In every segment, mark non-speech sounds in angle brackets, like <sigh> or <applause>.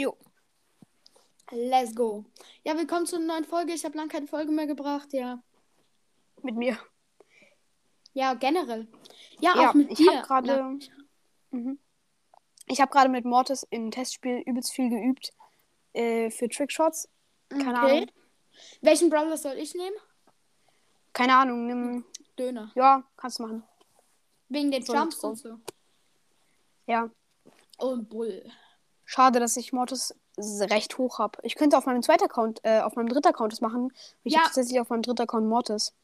Jo. Let's go. Ja, willkommen zu einer neuen Folge. Ich habe lange keine Folge mehr gebracht, ja. Mit mir. Ja, generell. Ja, Ja, auch mit ich dir. habe gerade. Mhm. Ich habe gerade mit Mortis im Testspiel übelst viel geübt. Äh, für Trickshots. Keine okay. Ahnung. Welchen Brawler soll ich nehmen? Keine Ahnung. Nimm. Döner. Ja, kannst du machen. Wegen den Jumps und so. Ja. Und Bull. Schade, dass ich Mortis recht hoch habe. Ich könnte auf meinem zweiten Account, äh, auf meinem dritten Account das machen. Ich Ja. habe tatsächlich auf meinem dritten Account Mortis.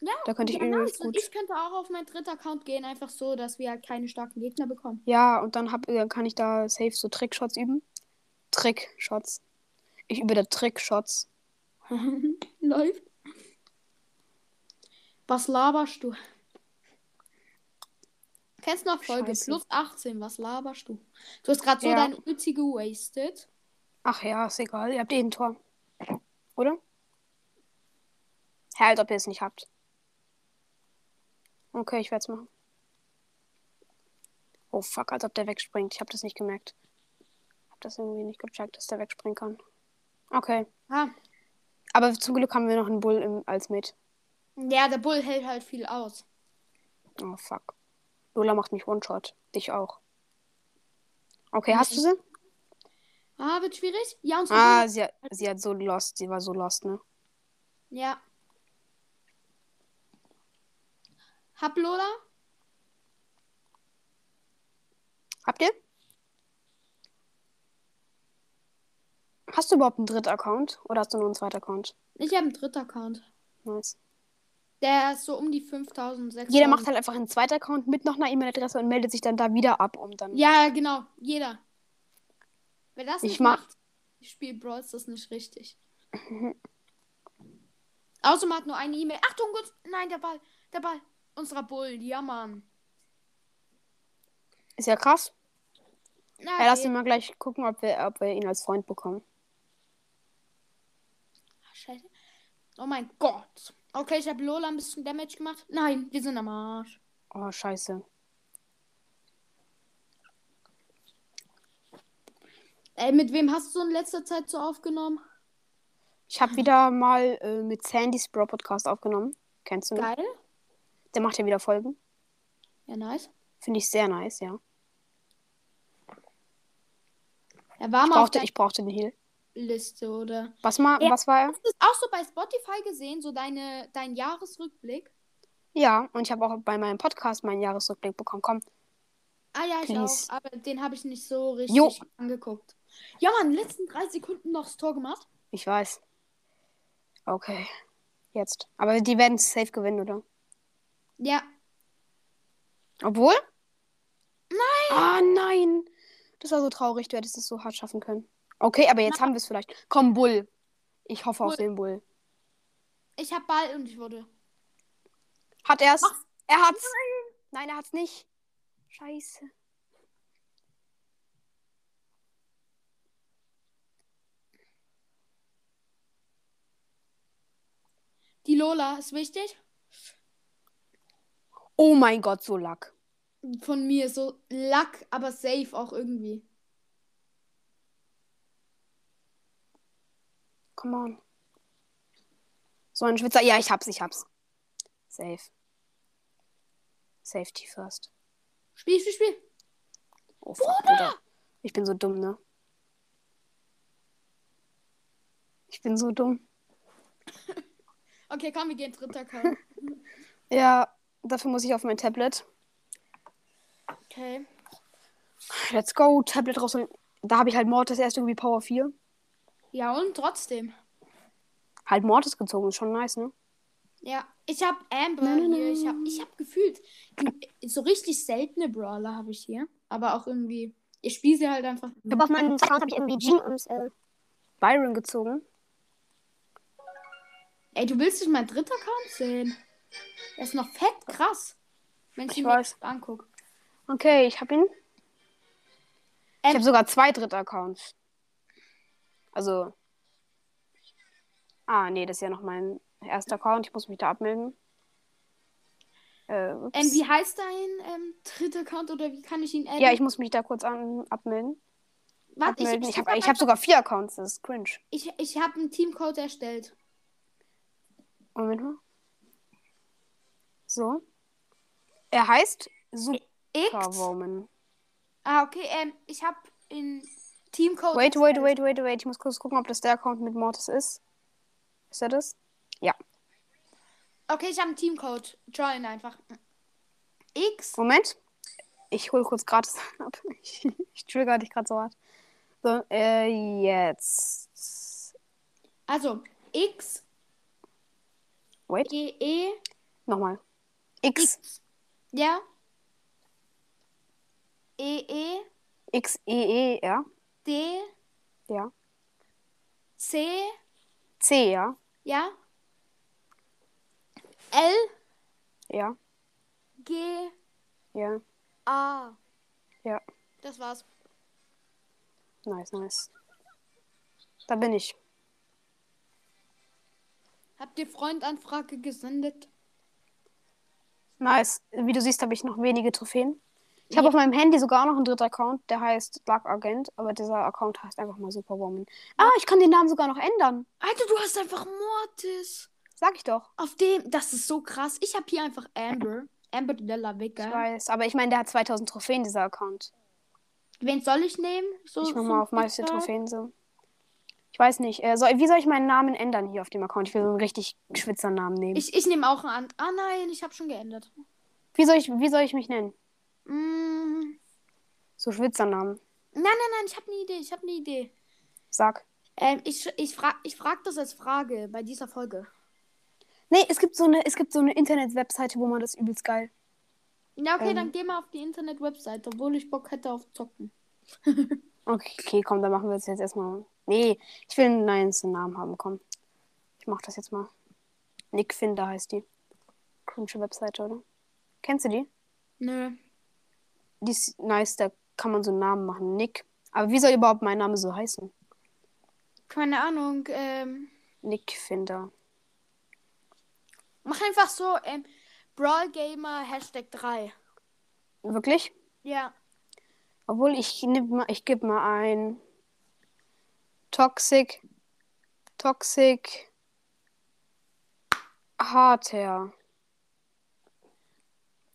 Ja, Da könnte ich nice. gut. Ich könnte auch auf meinen dritten Account gehen, einfach so, dass wir halt keine starken Gegner bekommen. Ja, und dann hab, äh, kann ich da safe so Trickshots üben. Trickshots. Ich übe da Trickshots. <laughs> Läuft. Was laberst du? Kennst du noch Folge Scheiße. plus 18? Was laberst du? Du hast gerade so Ja. dein Ulti gewastet. Ach ja, ist egal. Ihr habt eh ein Tor. Oder? Hä, als ob ihr es nicht habt. Okay, ich werde es machen. Oh fuck, als ob der wegspringt. Ich habe das nicht gemerkt. Hab das irgendwie nicht gecheckt, dass der wegspringen kann. Okay. Ah, Aber zum Glück haben wir noch einen Bull im, als mit. ja, der Bull hält halt viel aus. Oh fuck. Lola macht mich One-Shot. Dich auch. Okay, hast du sie? Ah, wird schwierig? Ja, unsere Ah, Bull- sie hat, sie hat so lost. Sie war so lost, ne? Ja. Hab Lola? Habt ihr? Hast du überhaupt einen dritten Account? Oder hast du nur einen zweiten Account? Ich habe einen dritten Account. Nice. Der ist so um die 5000, 6000. Jeder macht halt einfach einen zweiten Account mit noch einer E-Mail-Adresse und meldet sich dann da wieder ab, um dann. Ja, genau. Jeder. Wer das Ich nicht mach- macht, spielt Brawl das nicht richtig. <laughs> Außerdem hat nur eine E-Mail. Achtung, gut. Nein, der Ball. Der Ball. Unserer Bull. Ja, Mann. Ist ja krass. Na, Ja, lass ihn mal gleich gucken, ob wir, ob wir ihn als Freund bekommen. Scheiße. Oh mein Gott. Okay, ich habe Lola ein bisschen Damage gemacht. Nein, wir sind am Arsch. Oh, scheiße. Ey, mit wem hast du in letzter Zeit so aufgenommen? Ich habe wieder mal äh, mit Sandys Bro Podcast aufgenommen. Kennst du? noch? Geil. Der macht ja wieder Folgen. Ja, nice. Finde ich sehr nice, ja. Er war Ich mal brauchte, ich brauchte eine Heal. Liste, oder? Was, mal, Ja. was war er? Hast du das auch so bei Spotify gesehen, so deine, dein Jahresrückblick? Ja, und ich habe auch bei meinem Podcast meinen Jahresrückblick bekommen. Komm, Ah ja, ich Please. auch. Aber den habe ich nicht so richtig Jo. angeguckt. Ja, Mann, den letzten drei Sekunden noch das Tor gemacht. ich weiß. Okay. Jetzt. Aber die werden safe gewinnen, oder? Ja. Obwohl? Nein! Ah, nein! Das war so traurig. Du hättest es so hart schaffen können. Okay, aber jetzt haben wir es vielleicht. Komm, Bull. Ich hoffe auf Bull. den Bull. Ich habe Ball und ich wurde. Hat er es? Mach's. Er hat's. Nein, er hat's nicht. Scheiße. Die Lola ist wichtig. Oh mein Gott, so Lack. Von mir so Lack, aber safe auch irgendwie. Come on. So ein Schwitzer. Ja, ich hab's, ich hab's. Safe. Safety first. Spiel, Spiel, Spiel. Oh, fuck, Bruder. Ich bin so dumm, ne? Ich bin so dumm. <laughs> Okay, komm, wir gehen dritter Account. <laughs> Ja, dafür muss ich auf mein Tablet. Okay. Let's go. Tablet rausholen. Da habe ich halt Mortis erst irgendwie Power 4. Ja, und trotzdem. Halt Mortis gezogen. Ist schon nice, ne? Ja, ich habe Amber Nein, nein, hier. Ich habe ich hab gefühlt, so richtig seltene Brawler habe ich hier. Aber auch irgendwie, ich spiele sie halt einfach. Ich habe auf meinem Account habe ich irgendwie Jean und äh, Byron gezogen. Ey, du willst nicht mein dritter Account sehen? Der ist noch fett krass. Wenn ich, Ich ihn weiß. angucke. Okay, ich habe ihn. Ich Ähm, habe sogar zwei dritte Accounts. Also. Ah, nee, das ist ja noch mein erster Account. Ich muss mich da abmelden. Äh. Ähm, wie heißt dein ähm, dritter Account oder wie kann ich ihn adden? ja, ich muss mich da kurz an, abmelden. Warte, ich, abmelden. ich, Ich habe ich hab sogar vier Accounts, das ist cringe. ich, ich habe einen Teamcode erstellt. Moment mal. So. Er heißt X. Superwoman. Ah, okay, ähm, ich habe in Teamcode. Wait, wait, erstellt. wait, wait, wait. Ich muss kurz gucken, ob das der Account mit Mortis ist. Ist er das? Ja. Okay, ich habe einen Teamcode. Join einfach. X. Moment. Ich hole kurz gratis <laughs> ab. Ich, ich trigger dich gerade so hart. So, äh, jetzt. Also X Wait, E E nochmal. X. X. Ja. E E X, E, E, ja. D Ja. C C, ja. ja. L Ja. G Ja. A. Ja. Das war's. Nice, nice. Da bin ich. Habt ihr Freundanfrage gesendet? Nice. Wie du siehst, habe ich noch wenige Trophäen. Ich habe auf meinem Handy sogar noch einen dritten Account, der heißt Dark Agent, aber dieser Account heißt einfach mal Superwoman. Ah, ich kann den Namen sogar noch ändern. Alter, du hast einfach Mortis. Sag ich doch. Auf dem, das ist so krass. Ich habe hier einfach Amber. Amber Della Ich Vega. weiß, aber ich meine, der hat 2000 Trophäen, dieser Account. Wen soll ich nehmen? So, Ich mach mal auf meiste? Trophäen so. Ich weiß nicht. Äh, soll, wie soll ich meinen Namen ändern hier auf dem Account? Ich will so einen richtig Schwitzernamen nehmen. Ich, ich nehme auch einen an. Ah nein, ich habe schon geändert. wie, soll ich, wie soll ich mich nennen? Mm, So Schwitzernamen. nein, nein, nein, ich habe eine Idee. Ich habe eine Idee. Sag. Ähm, ich ich frage ich frag das als Frage bei dieser Folge. Nee, es gibt so eine, es gibt so eine Internet-Webseite, wo man das übelst geil. Ja, okay, Ähm. dann geh mal auf die Internet-Website, obwohl ich Bock hätte auf Zocken. <laughs> Okay, okay, komm, dann machen wir es jetzt erstmal. Nee, ich will einen neuen Namen haben, komm. Ich mach das jetzt mal. Nick Finder heißt die. Cringe Webseite, oder? Kennst du die? Nö. Die ist nice, da kann man so einen Namen machen. Nick. Aber wie soll überhaupt mein Name so heißen? Keine Ahnung. Ähm, Nick Finder. mach einfach so, ähm, Brawl Gamer Hashtag 3. Wirklich? Ja. Obwohl ich nehm mal, ich gebe mal ein Toxic. Toxic. Harter.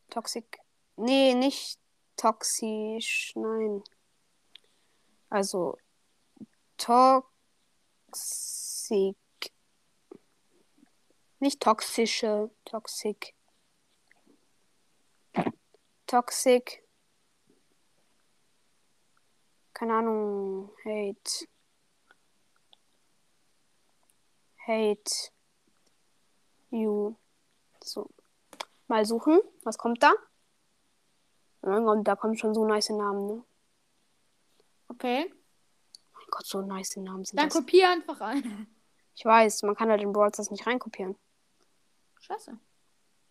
Toxic. Nee, nicht toxisch. Nein. Also toxic. Nicht toxische. Toxic. Toxic. Keine Ahnung. Hate. Hate. You. So. Mal suchen. Was kommt da? Und da kommen schon so nice Namen, ne? Okay. Mein Gott, so nice Namen sind Dann das. kopier einfach ein. Ich weiß, man kann halt in Brawl Stars nicht reinkopieren. Scheiße.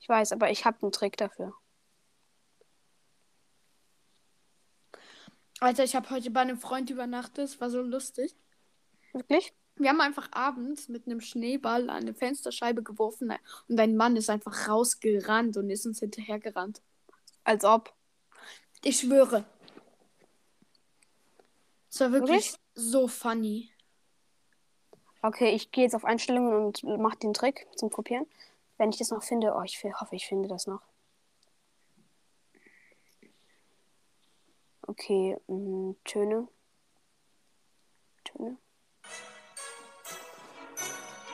Ich weiß, aber ich habe einen Trick dafür. Alter, ich habe heute bei einem Freund übernachtet. Es war so lustig. Wirklich? Wir haben einfach abends mit einem Schneeball an eine Fensterscheibe geworfen und ein Mann ist einfach rausgerannt und ist uns hinterhergerannt. Als ob. Ich schwöre. Es war wirklich Wirklich? so funny. Okay, ich gehe jetzt auf Einstellungen und mache den Trick zum Kopieren. Wenn ich das noch finde, oh, ich hoffe, ich finde das noch. Okay, mh, Töne. Töne.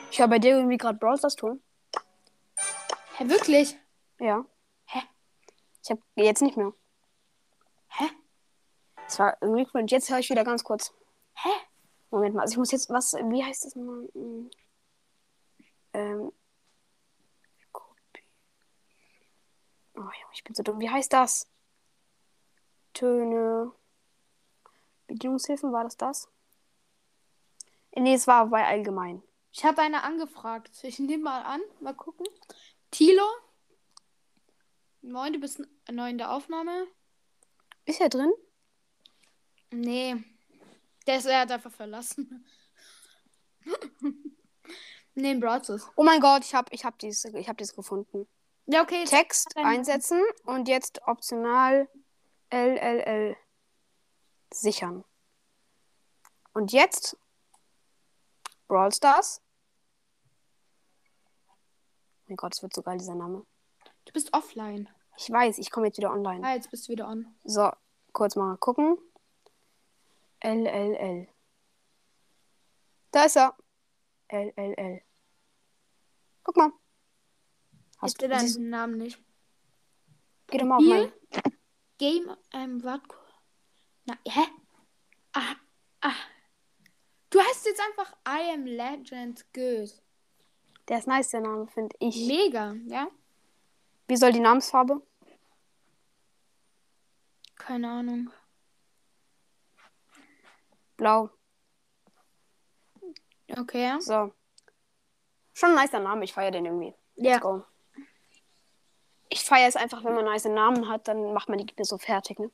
Ich höre bei dir irgendwie gerade Brawl Stars Ton. Hä, wirklich? Ja. Hä? Ich habe jetzt nicht mehr. Es war irgendwie cool. Und jetzt höre ich wieder ganz kurz. Hä? Moment mal, also ich muss jetzt was, wie heißt das nochmal? Hm. Ähm. Oh Junge, ich bin so dumm. Wie heißt das? Töne. Bedienungshilfen, war das das? Nee, es war bei allgemein. Ich habe eine angefragt. Ich nehme mal an. Mal gucken. Tilo. Moin, du bist neu in der Aufnahme. Ist er drin? Nee. Der ist, er hat einfach verlassen. <laughs> nee, Stars. Oh mein Gott, ich habe ich hab dies, ich hab dies gefunden. Ja, okay. Text einsetzen und jetzt optional LLL sichern. Und jetzt Brawl Stars. Mein Gott, es wird so geil, dieser Name. Du bist offline. Ich weiß, ich komme jetzt wieder online. Ah, jetzt bist du wieder on. So, kurz mal gucken. LLL. Da ist er. LLL. Guck mal. Hast du deinen Namen nicht. Geh doch mal auf meinen. Game, ähm, warte. Na, hä? Ah, ah. Du heißt jetzt einfach I am Legend Good. Der ist nice, der Name, finde ich. Mega, ja? Wie soll die Namensfarbe? Keine Ahnung. Blau. Okay. So. Schon ein nicer Name, ich feiere den irgendwie. Let's Ja. go. Ich feiere es einfach, wenn man nice Namen hat, dann macht man die Gegner so fertig. Ne?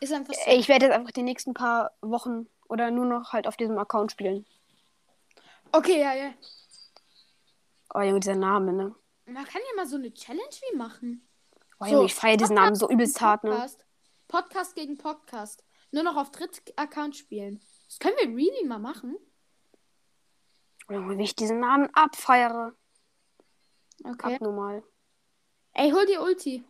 Ist einfach so. Ich werde jetzt einfach die nächsten paar Wochen oder nur noch halt auf diesem Account spielen. Okay, ja, ja. Oh Junge, dieser Name, ne? Man kann ja mal so eine Challenge wie machen. Oh So, Junge, ich feiere diesen Namen so übelst hart, ne? Podcast gegen Podcast. Nur noch auf Dritt-Account spielen. Das können wir really mal machen. Oh wie ich diesen Namen abfeiere. Okay. Abnormal. Ey, hol die Ulti.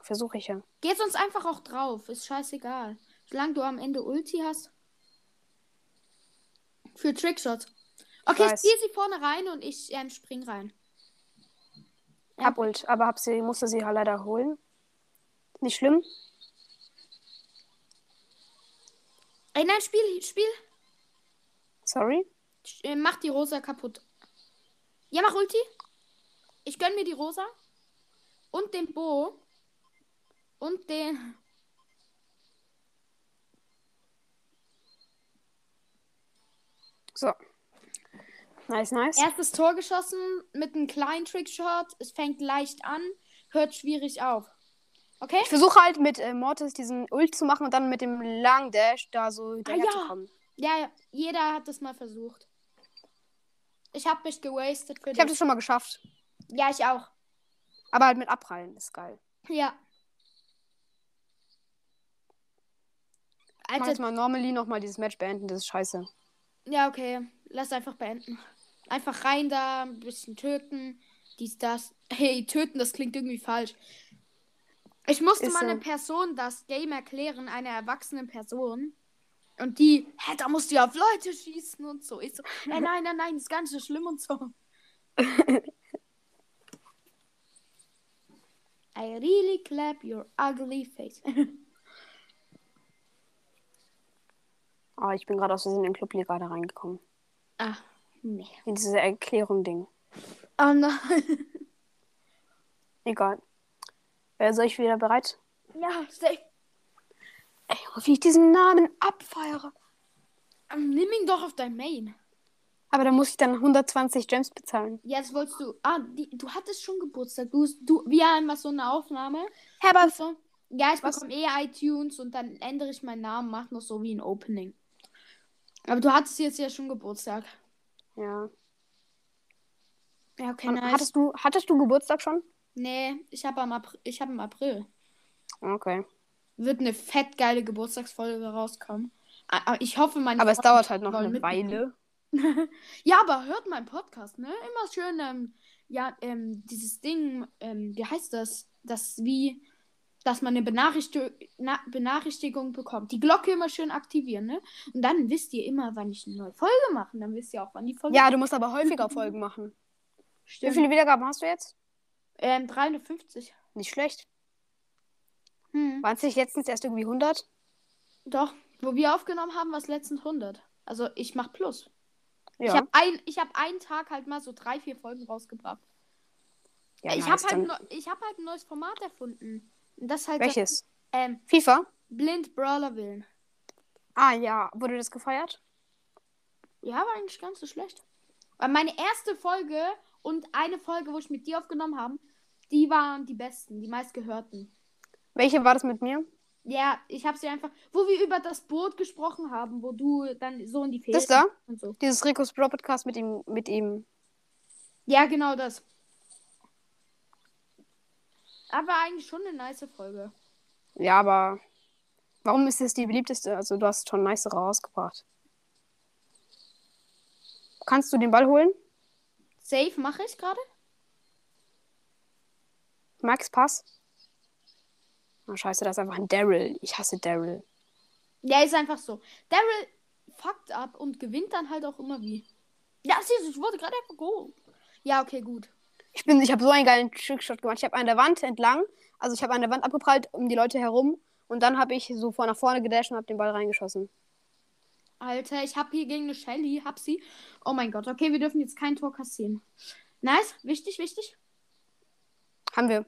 Versuche ich ja. Geh sonst einfach auch drauf. Ist scheißegal. Solange du am Ende Ulti hast. Für Trickshot. Okay, ich weiß. ziehe sie vorne rein und ich ähm, spring rein. Ja. Hab Ult, aber hab sie, musste sie halt leider holen. Nicht schlimm. Ey, nein, Spiel, Spiel. Sorry. Äh, Mach die Rosa kaputt. Ja, mach Ulti. Ich gönn mir die Rosa. Und den Bo. Und den. So. Nice, nice. Erstes Tor geschossen mit einem kleinen Trickshot. Es fängt leicht an, hört schwierig auf. Okay? Ich versuche halt mit äh, Mortis diesen Ult zu machen und dann mit dem langen Dash da so hinterher ja. zu kommen. Ja, ja, jeder hat das mal versucht. Ich hab mich gewastet für Ich habe das schon mal geschafft. Ja, ich auch. Aber halt mit Abprallen. Ist geil. Ja. Ich mach jetzt Alter, mal normally nochmal dieses Match beenden. Das ist scheiße. ja, okay. Lass einfach beenden. Einfach rein da, ein bisschen töten. Dies, das. <laughs> Hey, töten, das klingt irgendwie falsch. Ich musste Ist mal so. eine Person das Game erklären, eine erwachsene Person. Und die, hä, da musst du ja auf Leute schießen und so. Ich so, <laughs> äh, nein, nein, nein, ist ganz so schlimm und so. <laughs> I really clap your ugly face. Oh, <laughs> ich bin gerade aus Versehen in den Clubliga da reingekommen. ah, nee. In diese Erklärung-Ding. Oh nein. Egal. Äh, soll ich wieder bereit? Ja, safe. Ey, wie ich diesen Namen abfeiere. Ähm, Nimm ihn doch auf dein Main. Aber da muss ich dann 120 Gems bezahlen. Jetzt wolltest du. Ah, die, du hattest schon Geburtstag. Du, du wir haben mal so eine Aufnahme. Hä, aber So. Ja, ich bekomme eh iTunes und dann ändere ich meinen Namen, mach noch so wie ein Opening. Aber du hattest jetzt ja schon Geburtstag. Ja. Ja, okay, nice. hattest, du, hattest du Geburtstag schon? Nee, ich habe am April, ich habe im April. Okay. Wird eine fett geile Geburtstagsfolge rauskommen. Ah, Ich hoffe, meine Aber es Freunde dauert halt noch eine. Weile. <laughs> Ja, aber hört meinen Podcast, ne? Immer schön, ähm, ja, ähm, dieses Ding, ähm, wie heißt das? Das wie, dass man eine Benachrichtigung, na, Benachrichtigung bekommt. Die Glocke immer schön aktivieren, ne? Und dann wisst ihr immer, wann ich eine neue Folge mache. Dann wisst ihr auch, wann die Folge Ja, du musst aber häufiger <laughs> Folgen machen. Wie stimmt. viele Wiedergaben hast du jetzt? Ähm, 350. Nicht schlecht. Hm. Waren es nicht letztens erst irgendwie 100? Doch, wo wir aufgenommen haben, war es letztens 100. Also ich mach Plus. Ja. Ich habe ein, ich hab einen Tag halt mal so drei, vier Folgen rausgebracht. ja ich habe halt, ich hab halt ein neues Format erfunden. Und das halt Welches? ähm, FIFA? Blind Brawler Willen. Ah ja, wurde das gefeiert? Ja, war eigentlich ganz so schlecht. Weil meine erste Folge und eine Folge, wo ich mit dir aufgenommen habe, die waren die besten, die meistgehörten. Welche war das mit mir? Ja, ich habe sie einfach, wo wir über das Boot gesprochen haben, wo du dann so in die Ferien Das da? und so. Dieses Ricos Bro Podcast mit ihm, mit ihm. Ja, genau das. Aber eigentlich schon eine nice Folge. Ja, aber Warum ist das die beliebteste? Also, du hast schon nice rausgebracht. Kannst du den Ball holen? Safe mache ich gerade. Max, Pass. Oh, scheiße, das ist einfach ein Daryl. Ich hasse Daryl. Ja, ist einfach so. Daryl fuckt ab und gewinnt dann halt auch immer wie. Ja, siehst du, ich wurde gerade einfach go. Ja, okay, gut. Ich bin, ich habe so einen geilen Trickshot gemacht. Ich habe an der Wand entlang, also ich habe an der Wand abgeprallt um die Leute herum und dann habe ich so vor nach vorne gedasht und habe den Ball reingeschossen. Alter, ich habe hier gegen eine Shelly, hab sie. Oh mein Gott, okay, wir dürfen jetzt kein Tor kassieren. Nice, wichtig, wichtig. Haben wir.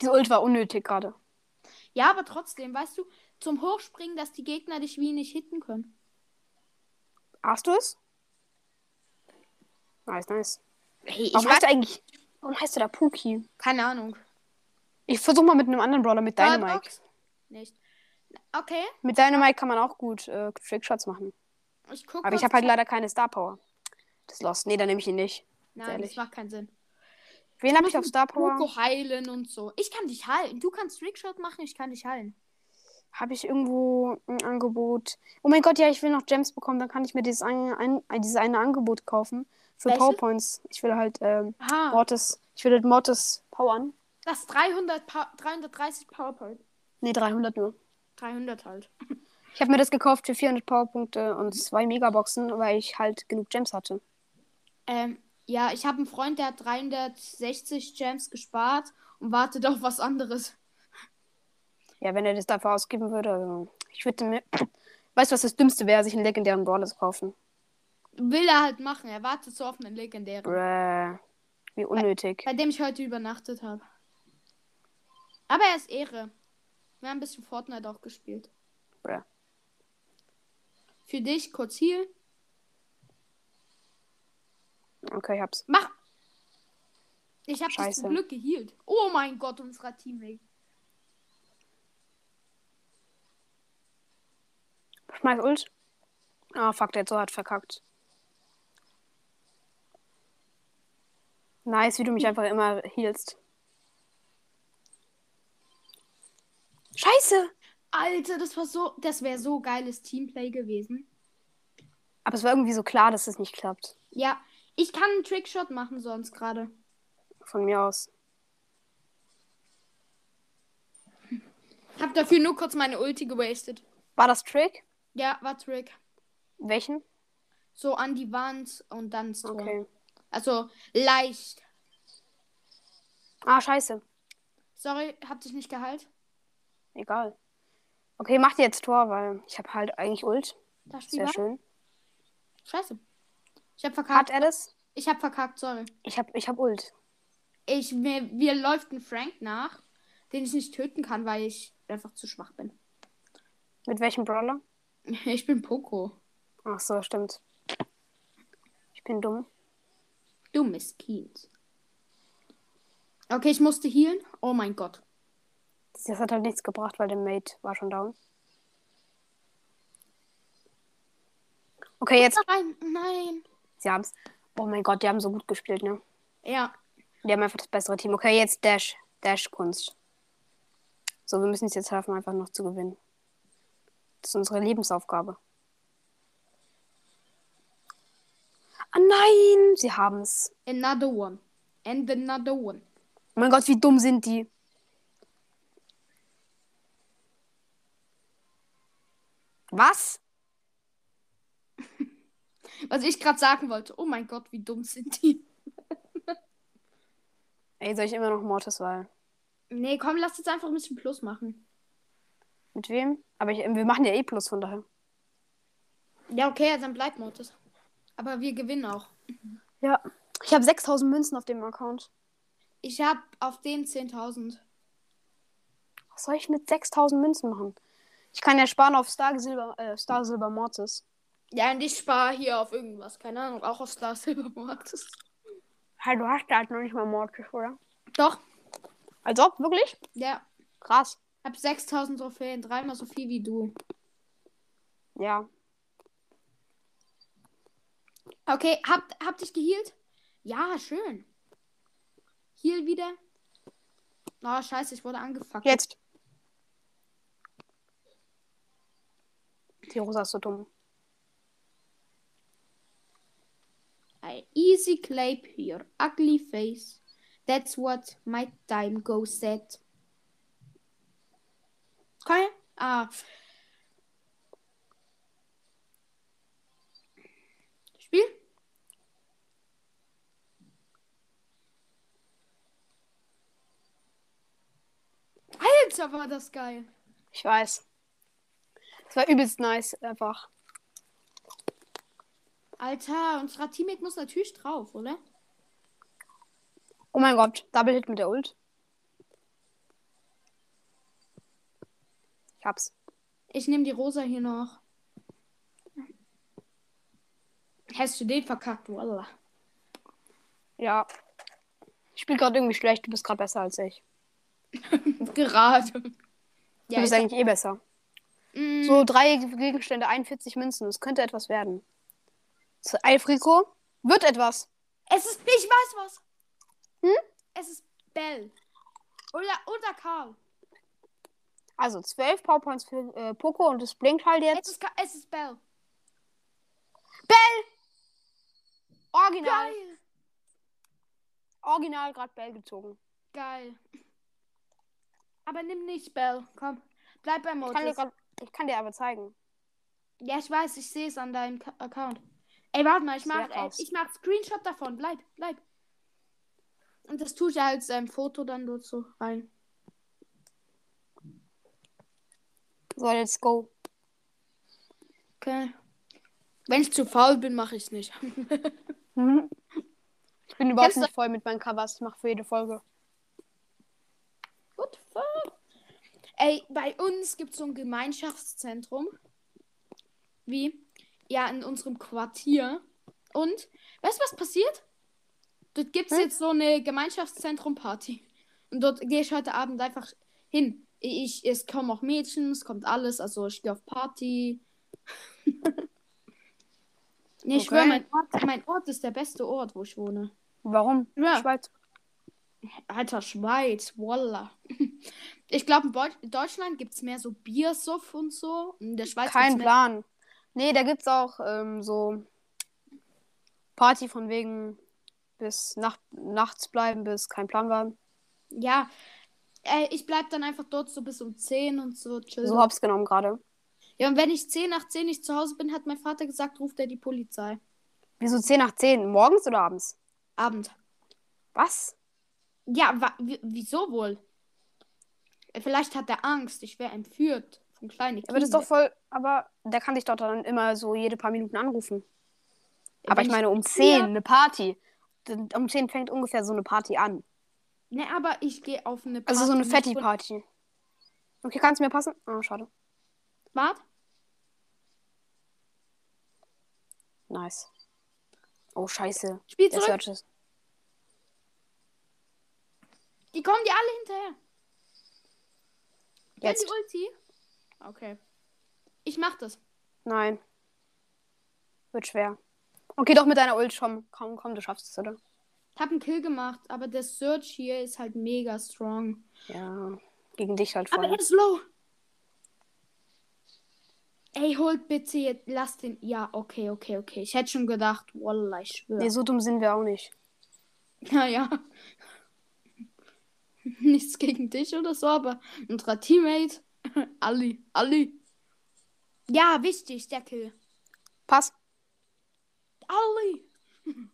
Diese Ult war unnötig gerade. Ja, aber trotzdem, weißt du, zum Hochspringen, dass die Gegner dich wie nicht hitten können. Hast du es? Nice, nice. Hey, ich Warum weiß heißt eigentlich. Warum heißt du da Puki? keine Ahnung. Ich versuch mal mit einem anderen Brawler, mit Dynamite. Box? Nicht. Okay, Mit Dynamite kann man auch gut äh, Trickshots machen. ich gucke. Aber ich habe halt leider keine Star Power. Das ist lost. Nee, dann nehme ich ihn nicht. Nein, ehrlich. das macht keinen Sinn. Wen habe ich auf Star Power? Poco heilen und so. Ich kann dich heilen. Du kannst Trickshot machen, ich kann dich heilen. Habe ich irgendwo ein Angebot? Oh mein Gott, ja, ich will noch Gems bekommen. Dann kann ich mir dieses, ein, ein, äh, dieses eine Angebot kaufen. Für Welches? Powerpoints. Ich will halt ähm, Aha, Mortis. Ich will halt Mortis powern. das 300 pa 330 PowerPoint. Nee, 300 nur. 300 halt. Ich habe mir das gekauft für 400 Powerpunkte und zwei Megaboxen, weil ich halt genug Gems hatte. Ähm, ja, ich habe einen Freund, der hat 360 Gems gespart und wartet auf was anderes. Ja, wenn er das dafür ausgeben würde. Also ich würde mir. Weißt du, was das Dümmste wäre, sich einen legendären Brawler zu kaufen? Will er halt machen. Er wartet so auf einen legendären. Bruh. Wie unnötig. Bei dem ich heute übernachtet habe. Aber er ist Ehre. Wir haben ein bisschen Fortnite auch gespielt. Bruh. Für dich kurz hier. Okay, ich hab's. Mach! Ich dich Scheiße. zum Glück geheilt. Oh mein Gott, unserer Teammate. Schmeiß Ult. Ah, fuck, der hat so hart verkackt. Nice, wie du mich einfach immer healst. Scheiße! Alter, das war so. Das wäre so geiles Teamplay gewesen. Aber es war irgendwie so klar, dass es nicht klappt. Ja, ich kann einen Trickshot machen sonst gerade. Von mir aus. Hab dafür nur kurz meine Ulti gewastet. War das Trick? Ja, war Trick. Welchen? So an die Wand und dann Tor. Okay. Also leicht. Ah, scheiße. Sorry, hab dich nicht geheilt. Egal. Okay, mach dir jetzt Tor, weil ich habe halt eigentlich Ult. Da steht Sehr schön. Scheiße. Ich hab Hat verkackt. er das? Ich hab verkackt, sorry. Ich hab, ich hab Ult. Ich, mir, mir läuft ein Frank nach, den ich nicht töten kann, weil ich einfach zu schwach bin. Mit welchem Brawler? <laughs> Ich bin Poco. Ach so, stimmt. Ich bin dumm. Dummes Kind. Okay, ich musste healen. Oh mein Gott. Das hat halt nichts gebracht, weil der Mate war schon down. Okay, jetzt. Nein, nein. Sie haben's. Oh mein Gott, die haben so gut gespielt, ne? Ja, Die haben einfach das bessere Team. Okay, jetzt Dash. Dash-Kunst. So, wir müssen es jetzt schaffen, einfach noch zu gewinnen. Das ist unsere Lebensaufgabe. Ah nein, sie haben's. another one. And another one. Oh mein Gott, wie dumm sind die? Was? <laughs> Was ich gerade sagen wollte. Oh mein Gott, wie dumm sind die. <laughs> Ey, soll ich immer noch Mortis Wahl? Nee, komm, lass jetzt einfach ein bisschen Plus machen. Mit wem? Aber ich, wir machen ja eh Plus von daher. Ja, okay, dann bleibt Mortis. Aber wir gewinnen auch. Ja. Ich habe 6000 Münzen auf dem Account. Ich habe auf den 10.000. Was soll ich mit 6000 Münzen machen? Ich kann ja sparen auf Star Silber, äh, Star Silber Mortis. Ja, und ich spare hier auf irgendwas. Keine Ahnung, auch auf Star Silver Mortis. Hey, du hast halt noch nicht mal Mortis, oder? Doch, Als ob, wirklich? ja. Krass. Hab 6000 Trophäen, dreimal so viel wie du. Ja. Okay, habt, habt dich geheilt? Ja, schön. Heal wieder. Oh, scheiße, ich wurde angefuckt. Jetzt. Die Rosa ist so dumm. I easy clap your ugly face. That's what my time goes at. Okay. Ah. Spiel? Alter, war das geil. Ich weiß. Es war übelst nice, einfach. Alter, unser Teammate muss natürlich drauf, oder? Oh mein Gott, Double Hit mit der Ult. Ich hab's. Ich nehme die Rosa hier noch. Hast du den verkackt, Wallah. Ja. Ich spiele gerade irgendwie schlecht, du bist gerade besser als ich. <laughs> Gerade. Du Ja, bist ich eigentlich eh besser. Mm, So drei Gegenstände, 41 Münzen. Das könnte etwas werden. So, Alfrico, wird etwas. es ist. Ich weiß was. Hm? Es ist Bell. Oder, oder Karl. Also 12 Powerpoints für äh, Poco und es blinkt halt Es jetzt. ist, Ka- es ist Bell. Original. Geil. Original gerade Bell gezogen. Geil. Aber nimm nicht Bell. Komm. Bleib beim Modus. Ich kann dir aber zeigen. Ja, ich weiß, ich sehe es an deinem Ka Account. Ey, warte mal, ich Sehr mach, ey, ich mach Screenshot davon. Bleib, bleib. Und das tue ich als ähm, Foto dann so rein. So, let's go. Okay. Wenn ich zu faul bin, mache ich es nicht. <laughs> Ich bin überhaupt Kennst nicht voll mit meinen Covers. Ich mache für jede Folge. What the fuck? Ey, bei uns gibt es so ein Gemeinschaftszentrum. Wie? Ja, in unserem Quartier. Und, weißt du, was passiert? Dort gibt es jetzt so eine Gemeinschaftszentrum-Party. Und dort gehe ich heute Abend einfach hin. Ich, es kommen auch Mädchen, es kommt alles. Also ich gehe auf Party. <laughs> nee, ich Okay. schwöre, mein Ort, mein Ort ist der beste Ort, wo ich wohne. Warum? Ja. Schweiz. Alter, Schweiz, Walla. Ich glaube, in Deutschland gibt es mehr so Biersuff und so. In der Schweiz Kein. Plan. Nee, da gibt's auch ähm, so Party von wegen bis Nacht, nachts bleiben, bis kein Plan war. Ja, äh, ich bleib dann einfach dort so bis um 10 und so. Chill. So hab's genommen gerade. Ja, und wenn ich 10 nach 10 nicht zu Hause bin, hat mein Vater gesagt, ruft er die Polizei. Wieso 10 nach 10? Morgens oder abends? Abend. Was? Ja, wa wieso wohl? Vielleicht hat er Angst, ich wäre entführt von kleinen Aber das ist doch voll. Aber der kann dich doch dann immer so jede paar Minuten anrufen. Aber ich meine, um 10 eine Party. Um 10 fängt ungefähr so eine Party an. Ne, aber ich gehe auf eine Party. Also so eine Fetti-Party. Okay, kannst du mir passen? Ah, schade. Wart. Nice. Oh, scheiße. Spiel zurück. Die kommen die alle hinterher. Jetzt. Jetzt. die Ulti? Okay. Ich mach das. Nein. Wird schwer. Okay, doch mit deiner Ult komm, komm, komm, du schaffst es, oder? Hab einen Kill gemacht, aber der Search hier ist halt mega strong. Ja. Gegen dich halt Aber voll. er ist low. Ey, holt bitte jetzt, lasst den. Ja, okay, okay, okay. Ich hätte schon gedacht, Wallah, ich schwöre. Nee, so dumm sind wir auch nicht. <laughs> Naja. <laughs> Nichts gegen dich oder so, aber unser Teammate, <laughs> Ali, Ali. Ja, wichtig, der Kill. Pass. Ali. <laughs>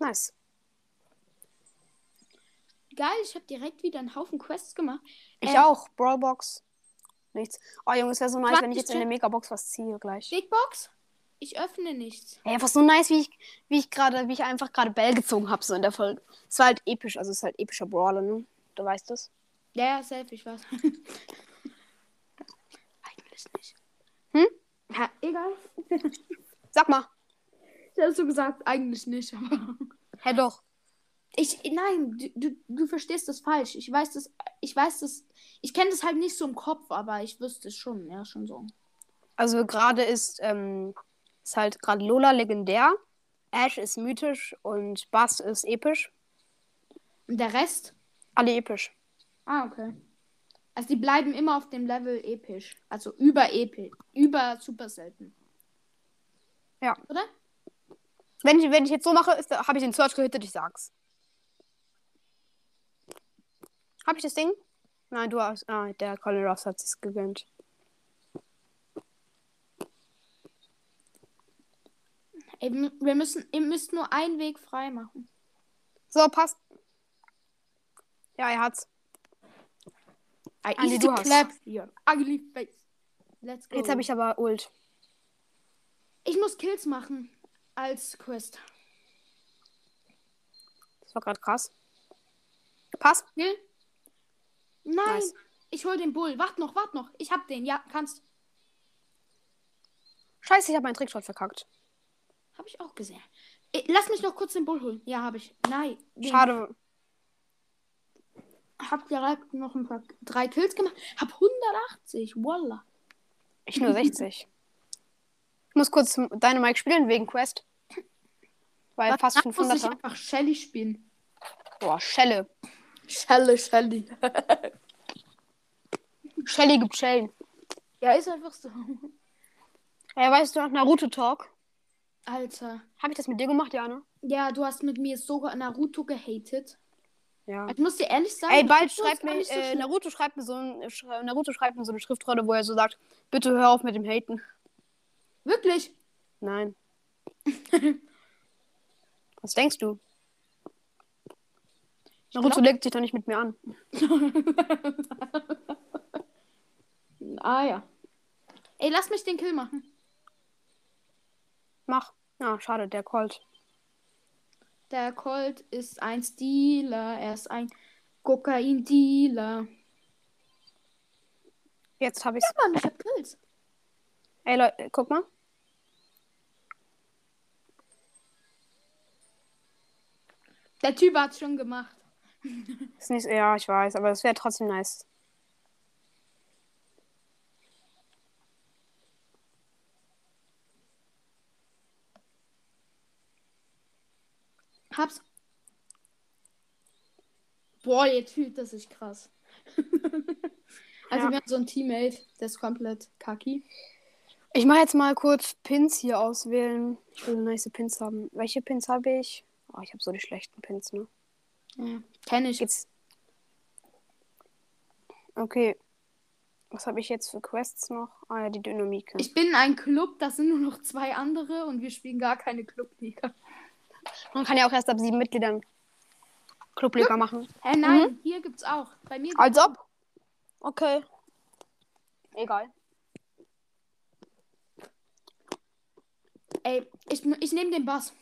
Nice. Geil, ich habe direkt wieder einen Haufen Quests gemacht. Ich Äh, auch. Brawlbox. Nichts. Oh, Junge, es wäre so nice, wenn ich 20 jetzt in der Megabox was ziehe gleich. Big Box? Ich öffne nichts. Ey, einfach so nice, wie ich, wie ich gerade, wie ich einfach gerade Bell gezogen habe, so in der Folge. Es war halt episch, also es ist halt epischer Brawler, ne? Du weißt das. Ja, ja, safe, ich weiß. <laughs> Eigentlich nicht. Hm? Ja, egal. <laughs> Sag mal. Ich hast du gesagt, eigentlich nicht. aber- Hä, doch. Ich, nein, du, du, du verstehst das falsch. Ich weiß das, ich weiß das, ich kenne das halt nicht so im Kopf, aber ich wüsste es schon, ja, schon so. Also gerade ist, ähm, ist halt gerade Lola legendär. Ash ist mythisch und Bass ist episch. Und der Rest? Alle episch. Ah, okay. Also die bleiben immer auf dem Level episch. Also über episch. Über super selten. Ja. Oder? Wenn ich, wenn ich jetzt so mache, habe ich den Search gehittet, ich sag's. Habe ich das Ding? Nein, du hast. Ah, der Colin Ross hat es gegönnt. Ey, wir müssen, ihr müsst nur einen Weg frei machen. So, passt. Ja, er hat's. I Andi, easy du hast. clap your ugly face. Let's go. Jetzt habe ich aber Ult. Ich muss Kills machen als Quest. Das war gerade krass. Passt. Kill? Nein. Nice. Ich hol den Bull. Wart noch, wart noch. Ich hab den. Ja, kannst. Scheiße, ich habe meinen Trickshot verkackt. Hab ich auch gesehen. Eh, Lass mich noch kurz den Bull holen. Ja, hab ich. Nein. Schade. Hab direkt noch ein paar drei Kills gemacht. Hab 180. Wallah. Ich nur 60. Ich muss kurz deine Mike spielen wegen Quest. Weil fast Danach muss ich 500er. einfach Shelly spielen. Boah, Schelle. Shelly, Shelly. Shelly gibt Schellen. ja, ist einfach so. Ja, weißt du noch Naruto Talk? Alter. Habe ich das mit dir gemacht, ja, ne? Ja, du hast mit mir sogar Naruto gehatet. Ja. Ich muss dir ehrlich sagen. Ey, bald schreibt mir, so äh. Naruto schreibt mir so ein, sch- Naruto schreibt mir so eine Schriftrolle, wo er so sagt, bitte hör auf mit dem Haten. Wirklich? Nein. <laughs> Was denkst du? Naruto glaub- legt sich doch nicht mit mir an. <laughs> ah ja. Ey, lass mich den Kill machen. Mach. Ja, schade, der Colt. Der Colt ist ein Stealer. Er ist ein Kokain-Dealer. Jetzt habe ich's. Ja, Mann, ich hab Kills. Ey, Leute, guck mal. Der Typ hat's schon gemacht. <laughs> Ist nicht, ja, ich weiß, aber es wäre trotzdem nice. Hab's. Boah, jetzt fühlt das sich krass. <laughs> also Ja. wir haben so ein Teammate, der ist komplett kacki. Ich mache jetzt mal kurz Pins hier auswählen. Ich will nice Pins haben. Welche Pins habe ich? Oh, ich habe so die schlechten Pins, ne? Ja, kenn ich. Geht's. Okay. Was habe ich jetzt für Quests noch? Ah ja, die Dynamike. Ich bin ein Club, da sind nur noch zwei andere und wir spielen gar keine Clubliga. Man kann ja auch erst ab sieben Mitgliedern Clubliga machen. Hä, nein, hier gibt's auch. Bei mir Als ob? Okay. Egal. Ey, ich, ich nehme den Bass.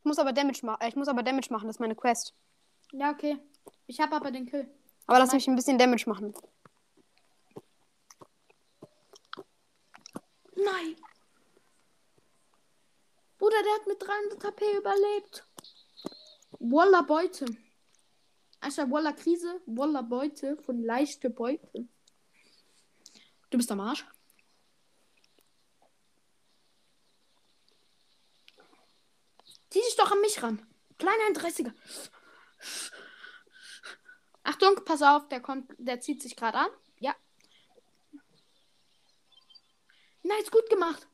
Ich muss aber Damage machen. Ich muss aber Damage machen, das ist meine Quest. Ja, okay. Ich habe aber den Kill. Aber lass mich ein bisschen Damage machen. Nein. Bruder, der hat mit 300 HP überlebt. Walla Beute. Also Walla Krise, Walla Beute von leichte Beute. Du bist am Arsch. Zieh dich doch an mich ran. Kleiner 31er. Achtung, pass auf, der kommt, der zieht sich gerade an. Ja. Nice, gut gemacht.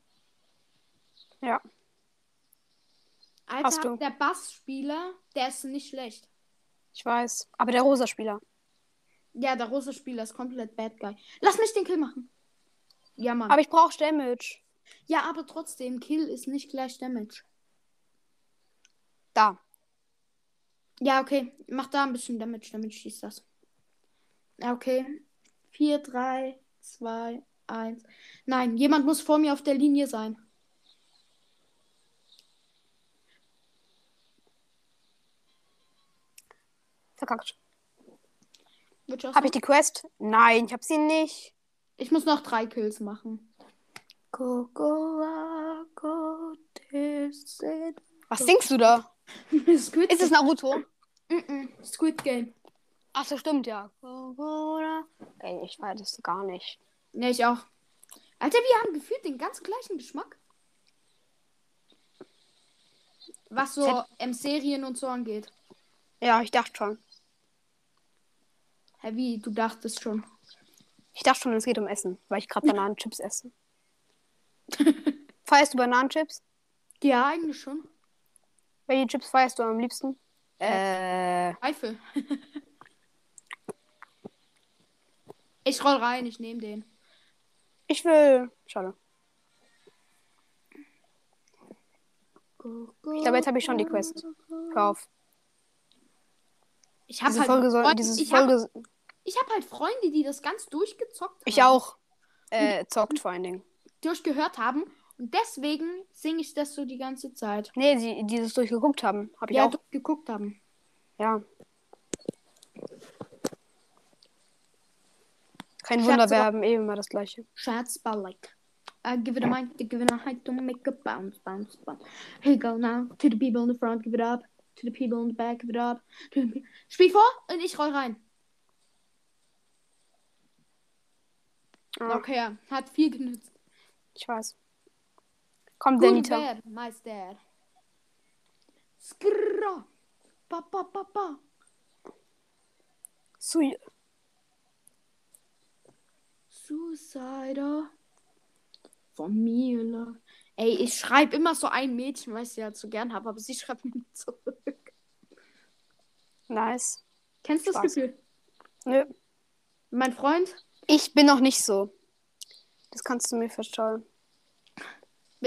Ja. Alter, Hast du. der Bassspieler, der ist nicht schlecht. Ich weiß. Aber der rosa Spieler. Ja, der rosa Spieler ist komplett bad guy. Lass mich den Kill machen. Ja, Mann. Aber ich brauche Damage. ja, aber trotzdem, Kill ist nicht gleich Damage. Da. Ja, okay. Mach da ein bisschen Damage, damit schießt das. Ja, okay. 4, 3, 2, 1. Nein, jemand muss vor mir auf der Linie sein. Verkackt. Habe ich die Quest? Nein, ich habe sie nicht. ich muss noch drei Kills machen. Was singst du da? <laughs> Squid, Ist es Naruto? Mm-mm. Squid Game. Ach so, stimmt, ja. Ey, ich weiß das gar nicht. Ja, ich auch. Alter, wir haben gefühlt den ganz gleichen Geschmack. Was so ähm, Serien und so angeht. Ja, ich dachte schon. Hä, wie? Du dachtest schon. Ich dachte schon, es geht um Essen, weil ich gerade Bananenchips esse. <laughs> feierst du Bananenchips? Ja, eigentlich schon. Welche Chips feierst du am liebsten? Äh, Eifel. <laughs> ich roll rein, ich nehme den. ich will. Schade. Ich glaube, jetzt habe ich schon die Quest. Hör auf. Ich habe halt, Folge soll. Freunde- Diese ich hab, Folge. ich hab halt Freunde, die das ganz durchgezockt haben. Ich auch. Äh, zockt vor allen Dingen. Durchgehört haben. Und deswegen singe ich das so die ganze Zeit. Nee, die, die das durchgeguckt haben. Habe ich ja, auch. durchgeguckt haben. Ja. Kein Wunder, wir haben eh immer das gleiche. Schatzballik. I give it a mic, give it a height, to make a bounce, bounce, bounce. Here you go now. To the people in the front, give it up. To the people in the back, give it up. Spiel vor und ich roll rein. Ah, Okay, ja. Hat viel genützt. Ich weiß. Komm, der Good Nita. bad, Meister. Skrrra. Pa, pa, pa, pa. Sui. Suicider. Von mir. Ey, ich schreibe immer so ein Mädchen, weil ich sie halt so gern habe, aber sie schreibt mir nicht zurück. Nice. Kennst du das Spaß. Gefühl? Nö. Mein Freund, Ich bin noch nicht so. Das kannst du mir verstehen.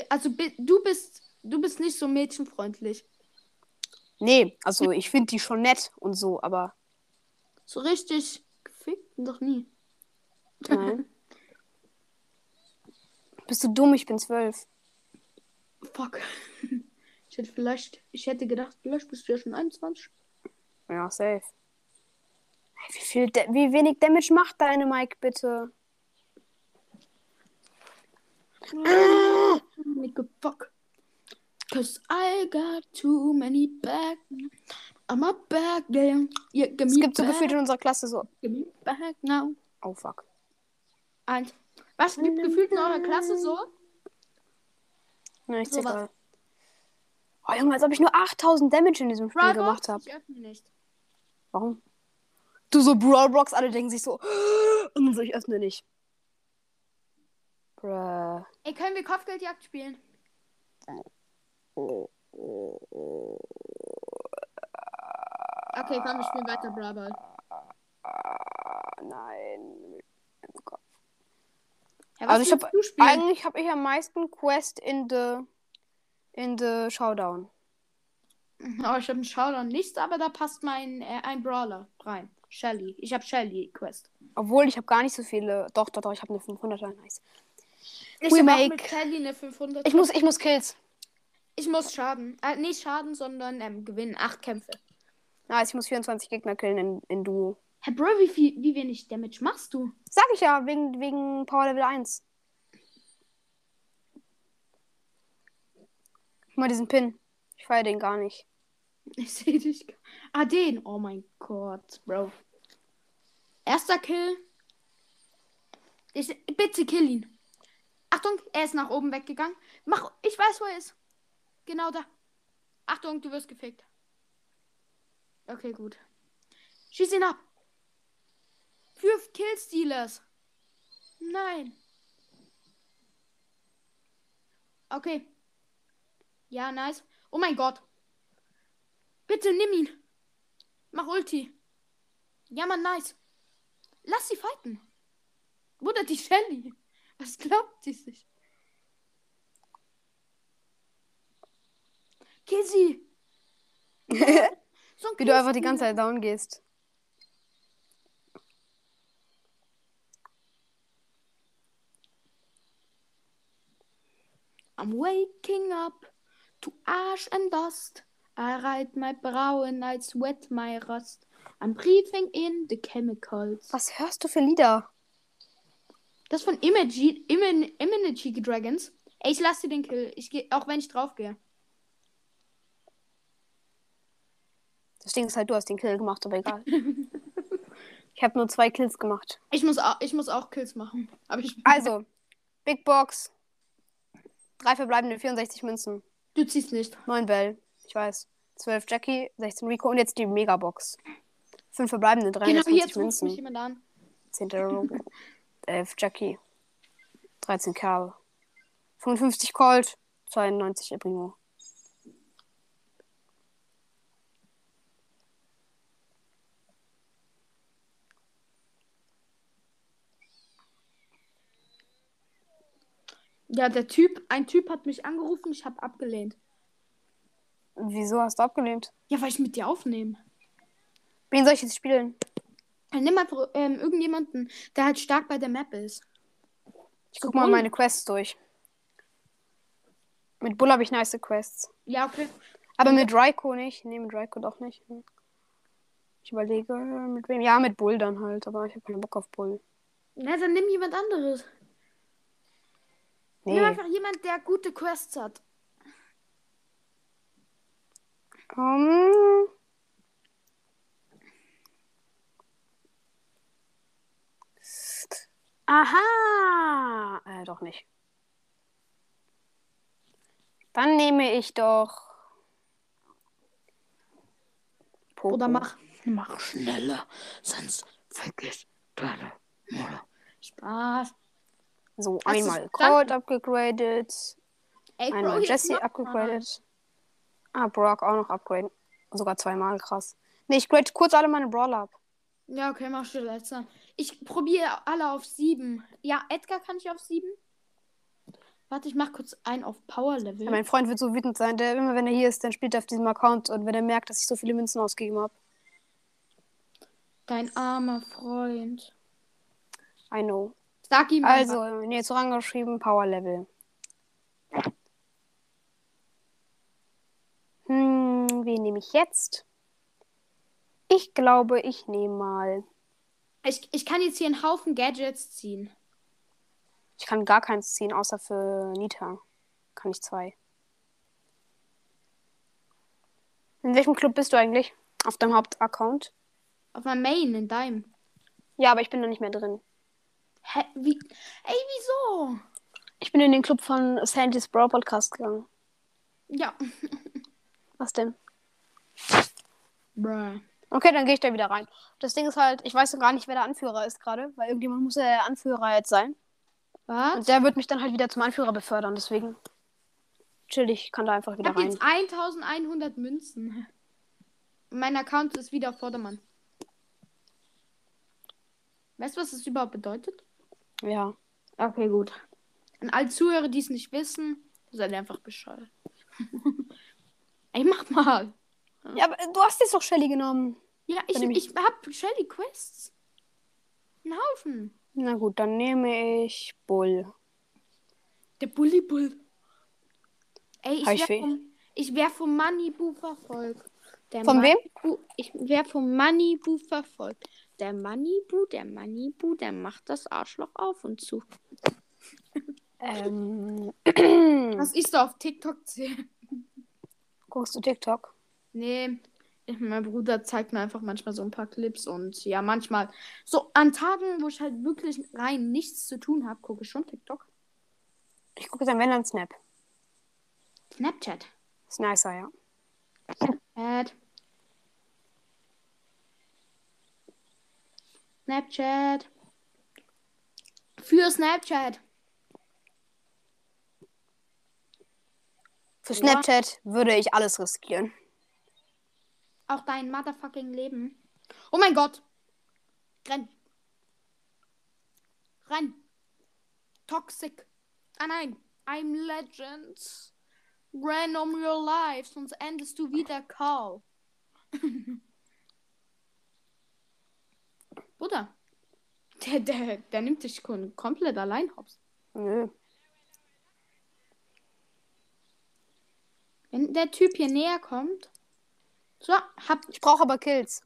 also du bist, du bist nicht so mädchenfreundlich. Nee, also ich finde die schon nett und so, aber So richtig gefickt noch nie. nein. <laughs> Bist du dumm? Ich bin zwölf. Fuck. <laughs> Ich hätte vielleicht, ich hätte gedacht, vielleicht bist du ja schon 21. Ja, safe. Wie, viel Da- wie wenig Damage macht deine Mike, bitte? Nigga, fuck. Cause I got too many back. I'm a back there. Yeah, give Es gibt so back. gefühlt in unserer Klasse so. Give me back now. Oh, fuck. Und was gibt gefühlt in eurer Klasse so? Ne, ich So. Oh, Junge, als ob ich nur 8000 Damage in diesem Spiel Brawl gemacht habe. Ich öffne nicht. Warum? Du so Brawlbox, alle denken sich so. <gasps> Und so, ich öffne nicht. Bruh. Ey, können wir Kopfgeldjagd spielen? Okay, komm, wir spielen weiter Brawl Ball. Ah, nein. Ja, Also ich willst hab- du spielen? Eigentlich habe ich am meisten Quest in the in the Showdown. Oh, ich habe einen Showdown nichts, aber da passt mein äh, ein Brawler rein. Shelly. Ich habe Shelly Quest. Obwohl ich habe gar nicht so viele. Doch, doch, doch, ich habe eine 500er. Nice. Ich habe mit Shelly eine 500. Ich muss, ich muss Kills. Ich muss Schaden. Äh, nicht Schaden, sondern ähm, gewinnen. Acht Kämpfe. Nice, ich muss 24 Gegner killen in, in Duo. Herr Bro, wie, viel, wie wenig Damage machst du? Sag ich ja, wegen, wegen Power Level 1. Guck mal diesen Pin. Ich feiere den gar nicht. Ich sehe dich. Ah, den. Oh mein Gott, Bro. Erster Kill. Ich, bitte kill ihn. Achtung, er ist nach oben weggegangen. Mach, ich weiß, wo er ist. Genau da. Achtung, du wirst gefickt. Okay, gut. Schieß ihn ab. Für Killstealers. Nein. Okay. Ja, nice. Oh mein Gott. Bitte nimm ihn. Mach Ulti. Ja, Mann, nice. Lass sie fighten. Oder die Shelly. Was glaubt sie sich? Kill sie. <laughs> So Wie du einfach die ganze Zeit down gehst. I'm waking up to ash and dust. I write my brow and I sweat my rust. I'm breathing in the chemicals. Was hörst du für Lieder? Das von Imen, Immunity Dragons. Ey, ich lasse dir den Kill. Ich geh, auch wenn ich drauf gehe. Das Ding ist halt, du hast den Kill gemacht, aber egal. <laughs> ich habe nur zwei Kills gemacht. Ich muss, auch, ich muss auch Kills machen. Also, Big Box. Drei verbleibende 64 Münzen. Du ziehst nicht. 9 Bell. Ich weiß. 12 Jackie, 16 Rico und jetzt die Megabox. Fünf verbleibende, Genau, 320 jetzt ruft mich jemand an. 10 Euro. 11 Jackie. 13 Karl. 55 Colt. 92 Ebrimo. Ja, der Typ, ein Typ hat mich angerufen, ich habe abgelehnt. Wieso hast du abgelehnt? Ja, weil ich mit dir aufnehme. Wen soll ich jetzt spielen? Dann nimm einfach ähm, irgendjemanden, der halt stark bei der Map ist. Ich guck mal meine Quests durch. Mit Bull habe ich nice Quests. Ja, okay. Aber mit Raiko nicht. Nee, mit Raiko doch nicht. Ich überlege, mit wem. Ja, mit Bull dann halt. Aber ich habe keinen Bock auf Bull. Na, dann nimm jemand anderes. Nimm Nee. einfach jemand, der gute Quests hat. Um, aha. Äh, doch nicht. Dann nehme ich doch. Poco. Oder mach, mach schneller, sonst vergiss deine Mutter. Spaß. So, du's einmal? Colt abgegradet. Einmal Jesse abgegradet. Ah, Brock auch noch upgraden. Sogar zweimal, krass. Nee, ich grade kurz alle meine Brawler ab. Ja, okay, mach schon letzter. Ich probiere alle auf sieben. Ja, Edgar kann ich auf sieben. Warte, ich mach kurz einen auf Power Level. Ja, mein Freund wird so wütend sein, der immer, wenn er hier ist, dann spielt er auf diesem Account und wenn er merkt, dass ich so viele Münzen ausgegeben habe. Dein armer Freund. I know. Sag ihm einfach. Also, nee, jetzt rangeschrieben, Power Level. Hm, wen nehme ich jetzt? Ich glaube, ich nehme mal. Ich, ich kann jetzt hier einen Haufen Gadgets ziehen. Ich kann gar keins ziehen, außer für Nita. Kann ich zwei. In welchem Club bist du eigentlich? Auf deinem Hauptaccount? Auf meinem Main, in deinem. Ja, aber ich bin da nicht mehr drin. Hä? Wie? Ey, wieso? Ich bin in den Club von Sandy's Brawl Podcast gegangen. Ja. <laughs> Was denn? Bruh. Okay, dann gehe ich da wieder rein. Das Ding ist halt, ich weiß noch gar nicht, wer der Anführer ist gerade, weil irgendjemand muss ja der Anführer jetzt sein. Was? Und der wird mich dann halt wieder zum Anführer befördern, deswegen chill ich, kann da einfach Ich wieder hab rein. jetzt 1100 Münzen. Mein Account ist wieder Vordermann. Weißt du, was das überhaupt bedeutet? Ja. Okay, gut. An alle Zuhörer, die es nicht wissen, seid ihr einfach bescheuert. <laughs> Ey, mach mal. Ja, aber du hast jetzt doch Shelly genommen. Ja, ich, ich- ich hab Shelly Quests. Ein Haufen. Na gut, dann nehme ich Bull. Der Bully Bull. Ey, ich ich wär, weh? vom, ich wär vom Moneybu verfolgt. Der Von wem? Ich wär vom Moneybu verfolgt. Der Moneybu, der Moneybu, der macht das Arschloch auf und zu. Ähm, Was ist da auf TikTok? sehen? Guckst du TikTok? Nee, ich- mein Bruder zeigt mir einfach manchmal so ein paar Clips und ja, manchmal so an Tagen, wo ich halt wirklich rein nichts zu tun habe, gucke ich schon TikTok. Ich gucke dann, wenn dann Snap. Snapchat. Ist nicer, ja. Ad. Snapchat. Für Snapchat. Für Ja. Snapchat würde ich alles riskieren. Auch dein motherfucking Leben. Oh mein Gott. Renn. Renn. Toxic. Ah nein. I'm Legend. Renn um your life, sonst endest du wieder Karl. <laughs> Bruder. Der, der, der nimmt dich kom- komplett allein hops. Nö. Wenn der Typ hier näher kommt. So, hab. Ich brauche aber Kills.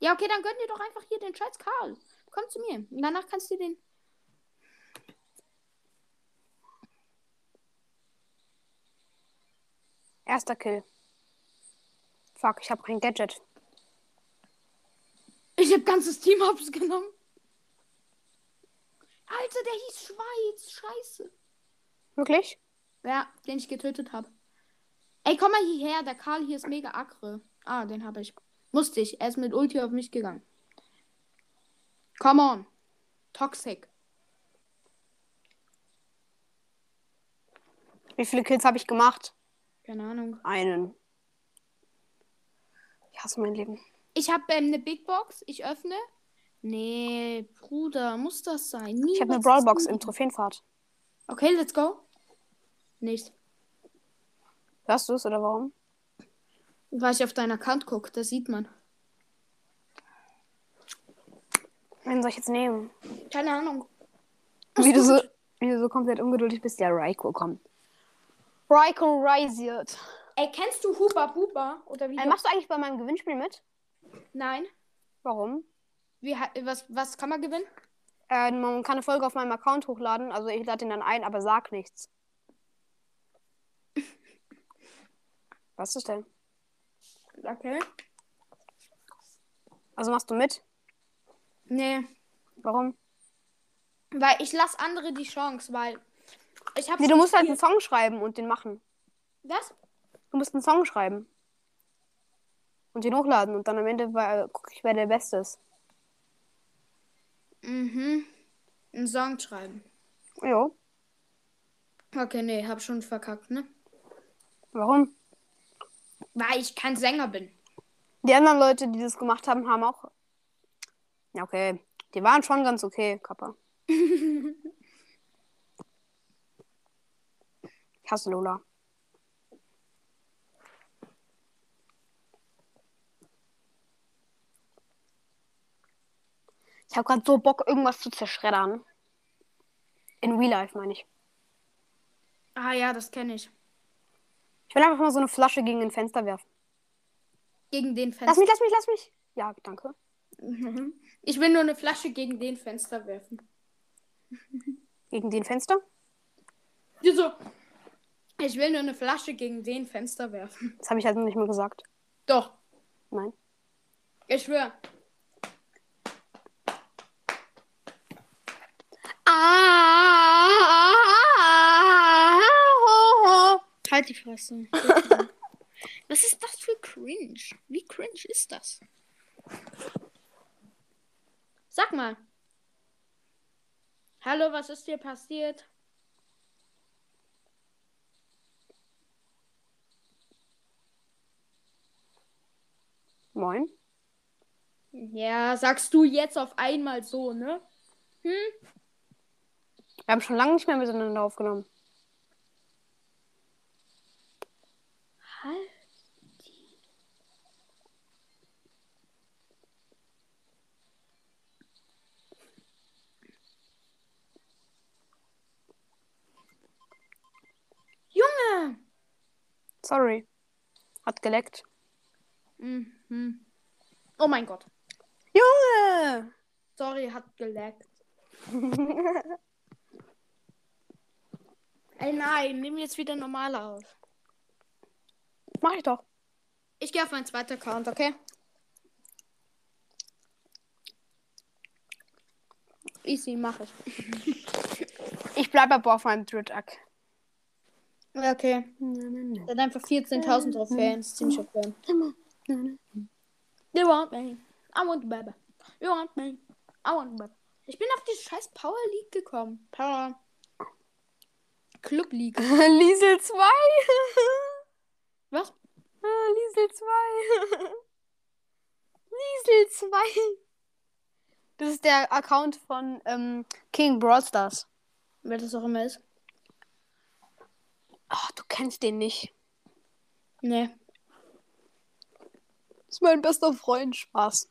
Ja, okay, dann gönn dir doch einfach hier den scheiß Karl. Komm zu mir. Und danach kannst du den. Erster Kill. Fuck, ich habe kein Gadget. Ich hab ganzes Team hops genommen. Alter, der hieß Schweiz. Scheiße. Wirklich? Ja, den ich getötet habe. Ey, komm mal hierher. Der Karl hier ist mega aggre. Ah, den habe ich. Musste ich. Er ist mit Ulti auf mich gegangen. Come on. Toxic. Wie viele Kills habe ich gemacht? Keine Ahnung. Einen. Ich hasse mein Leben. Ich habe ähm, eine Big Box. Ich öffne. Nee, Bruder, muss das sein? Nie Ich habe eine Brawlbox im Trophäenfahrt. Okay, let's go. Nicht. Hörst du es oder warum? Weil ich auf deinen Account gucke, das sieht man. Wen soll ich jetzt nehmen? Keine Ahnung. Wie du so, wie du so komplett ungeduldig bist, der Raiko kommt. Raiko rasiert. Ey, kennst du Huba Buba? Oder wie? Äh, du- machst du eigentlich bei meinem Gewinnspiel mit? Nein. Warum? Wie, was, was kann man gewinnen? Äh, man kann eine Folge auf meinem Account hochladen, also ich lade ihn dann ein, aber sag nichts. Was ist denn? Okay. Also machst du mit? Nee. Warum? Weil ich lasse andere die Chance, weil ich habe. Nee, du musst halt einen Song schreiben und den machen. Was? Du musst einen Song schreiben. Und den hochladen und dann am Ende gucke ich, wer der Beste ist. Mhm. Einen Song schreiben. Jo. Okay, nee, hab schon verkackt, ne? Warum? Weil ich kein Sänger bin. Die anderen Leute, die das gemacht haben, haben auch. Ja, okay. Die waren schon ganz okay, Kappa. <laughs> Ich hasse Lola. Ich habe gerade so Bock, irgendwas zu zerschreddern. In Real Life, meine ich. Ah ja, das kenne ich. Ich will einfach mal so eine Flasche gegen ein Fenster werfen. Gegen den Lass Fenster. mich, lass mich, lass mich. Ja, danke. Ich will nur eine Flasche gegen den Fenster werfen. Gegen den Fenster? Wieso? Ich will nur eine Flasche gegen den Fenster werfen. Das habe ich noch nicht mehr gesagt. Doch. Nein. Ich schwöre. Halt die Fresse. <laughs> Was ist das für cringe? Wie cringe ist das? Sag mal. Hallo, was ist dir passiert? Moin. Ja, sagst du jetzt auf einmal so, ne? Hm? Wir haben schon lange nicht mehr miteinander aufgenommen. Halt. Junge! Sorry. Hat geleckt. Mhm. Oh mein Gott. Junge! Sorry, hat geleckt. <laughs> Ey, nein, nimm jetzt wieder normal auf. Mach ich doch. Ich gehe auf meinen zweiten Account, okay? Easy, mach ich. Ich bleibe aber auf meinem Drittack. Okay. Der hat einfach 14.000 Trophäen. Das ist ziemlich okay. You want me. I want baby. You want me. I want baby. Ich bin auf die scheiß Power League gekommen. Power. Club League. <laughs> Liesel 2. Was? Ah, Liesel 2. <laughs> Liesel 2. Das ist der Account von ähm, King Brawl Stars. Wer das auch immer ist. Ach, du kennst den nicht. Nee. Das ist mein bester Freund. Spaß.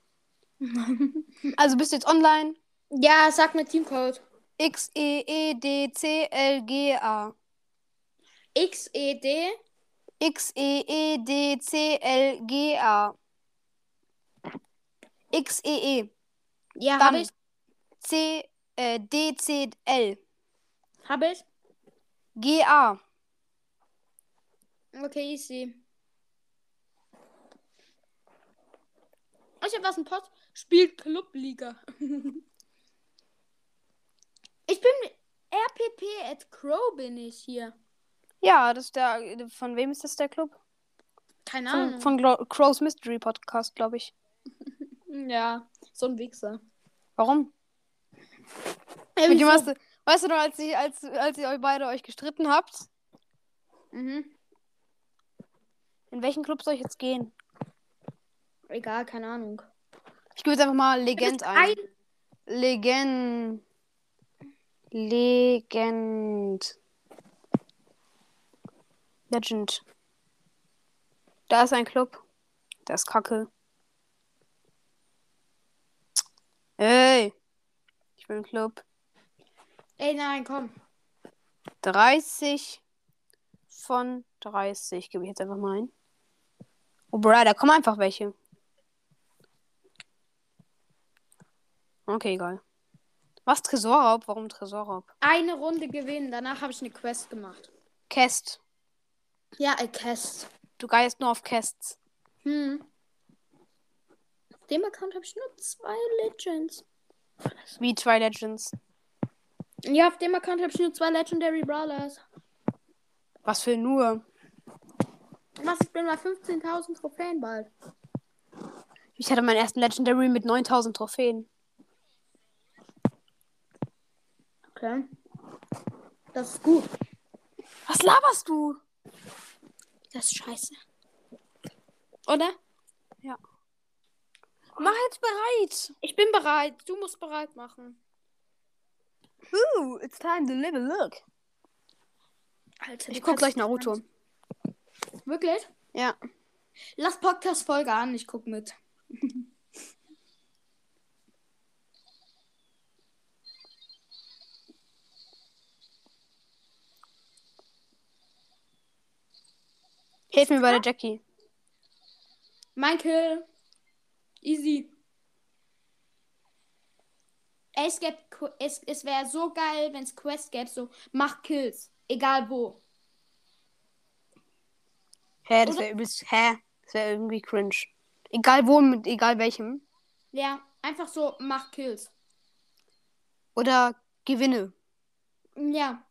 <laughs> also bist du jetzt online? Ja, sag mir Teamcode. X E E D C L G A. X E E D C L G A. X E E Ja, Dann. hab ich. C äh, D C L Hab ich. G A. Okay, easy. Ich hab was ein Post. Spielt Clubliga. <laughs> ich bin RPP at Crow bin ich hier. Ja, das ist der. Von wem ist das der Club? Keine Von, Ahnung. von Glo Crow's Mystery Podcast, glaube ich. <laughs> ja, so ein Wichser. Warum? Ja, Mit dem hast du, weißt du noch, als, ich, als, als ihr euch beide euch gestritten habt? Mhm. In welchen Club soll ich jetzt gehen? Egal, keine Ahnung. Ich gebe jetzt einfach mal Legend bist ein. Legend. Legend. Legend. Da ist ein Club. Der ist kacke. Ey. Ich will einen Club. Ey, nein, komm. 30 von 30. Gebe ich jetzt einfach mal ein. Oh, bro, da kommen einfach welche. Okay, egal. Was? Tresorraub? Warum Tresorraub? Eine Runde gewinnen, danach habe ich eine Quest gemacht. Cast. Ja, ein Quest. Du geist nur auf Casts. Hm. Auf dem Account habe ich nur zwei Legends. Wie zwei Legends. Ja, auf dem Account habe ich nur zwei Legendary Brawlers. Was für nur? Was? Ich bin bei 15.000 Trophäen bald. Ich hatte meinen ersten Legendary mit 9000 Trophäen. Okay. Das ist gut. Was laberst du? Das ist scheiße. Oder? Mach jetzt bereit. Ich bin bereit. Du musst bereit machen. Ooh, it's time to live a look. Alter, Ich guck gleich Naruto. Wirklich? Ja. Lass Podcast-Folge an, ich guck mit. <laughs> Hilf mir bei der Jackie. Michael. Easy. Es, gäb es, es wäre so geil, wenn es Quest gäbe, so mach Kills. Egal wo. Hä, das wäre übelst. Hä? Das wäre irgendwie cringe. Egal wo, mit egal welchem. Ja, einfach so mach Kills. Oder gewinne. Ja.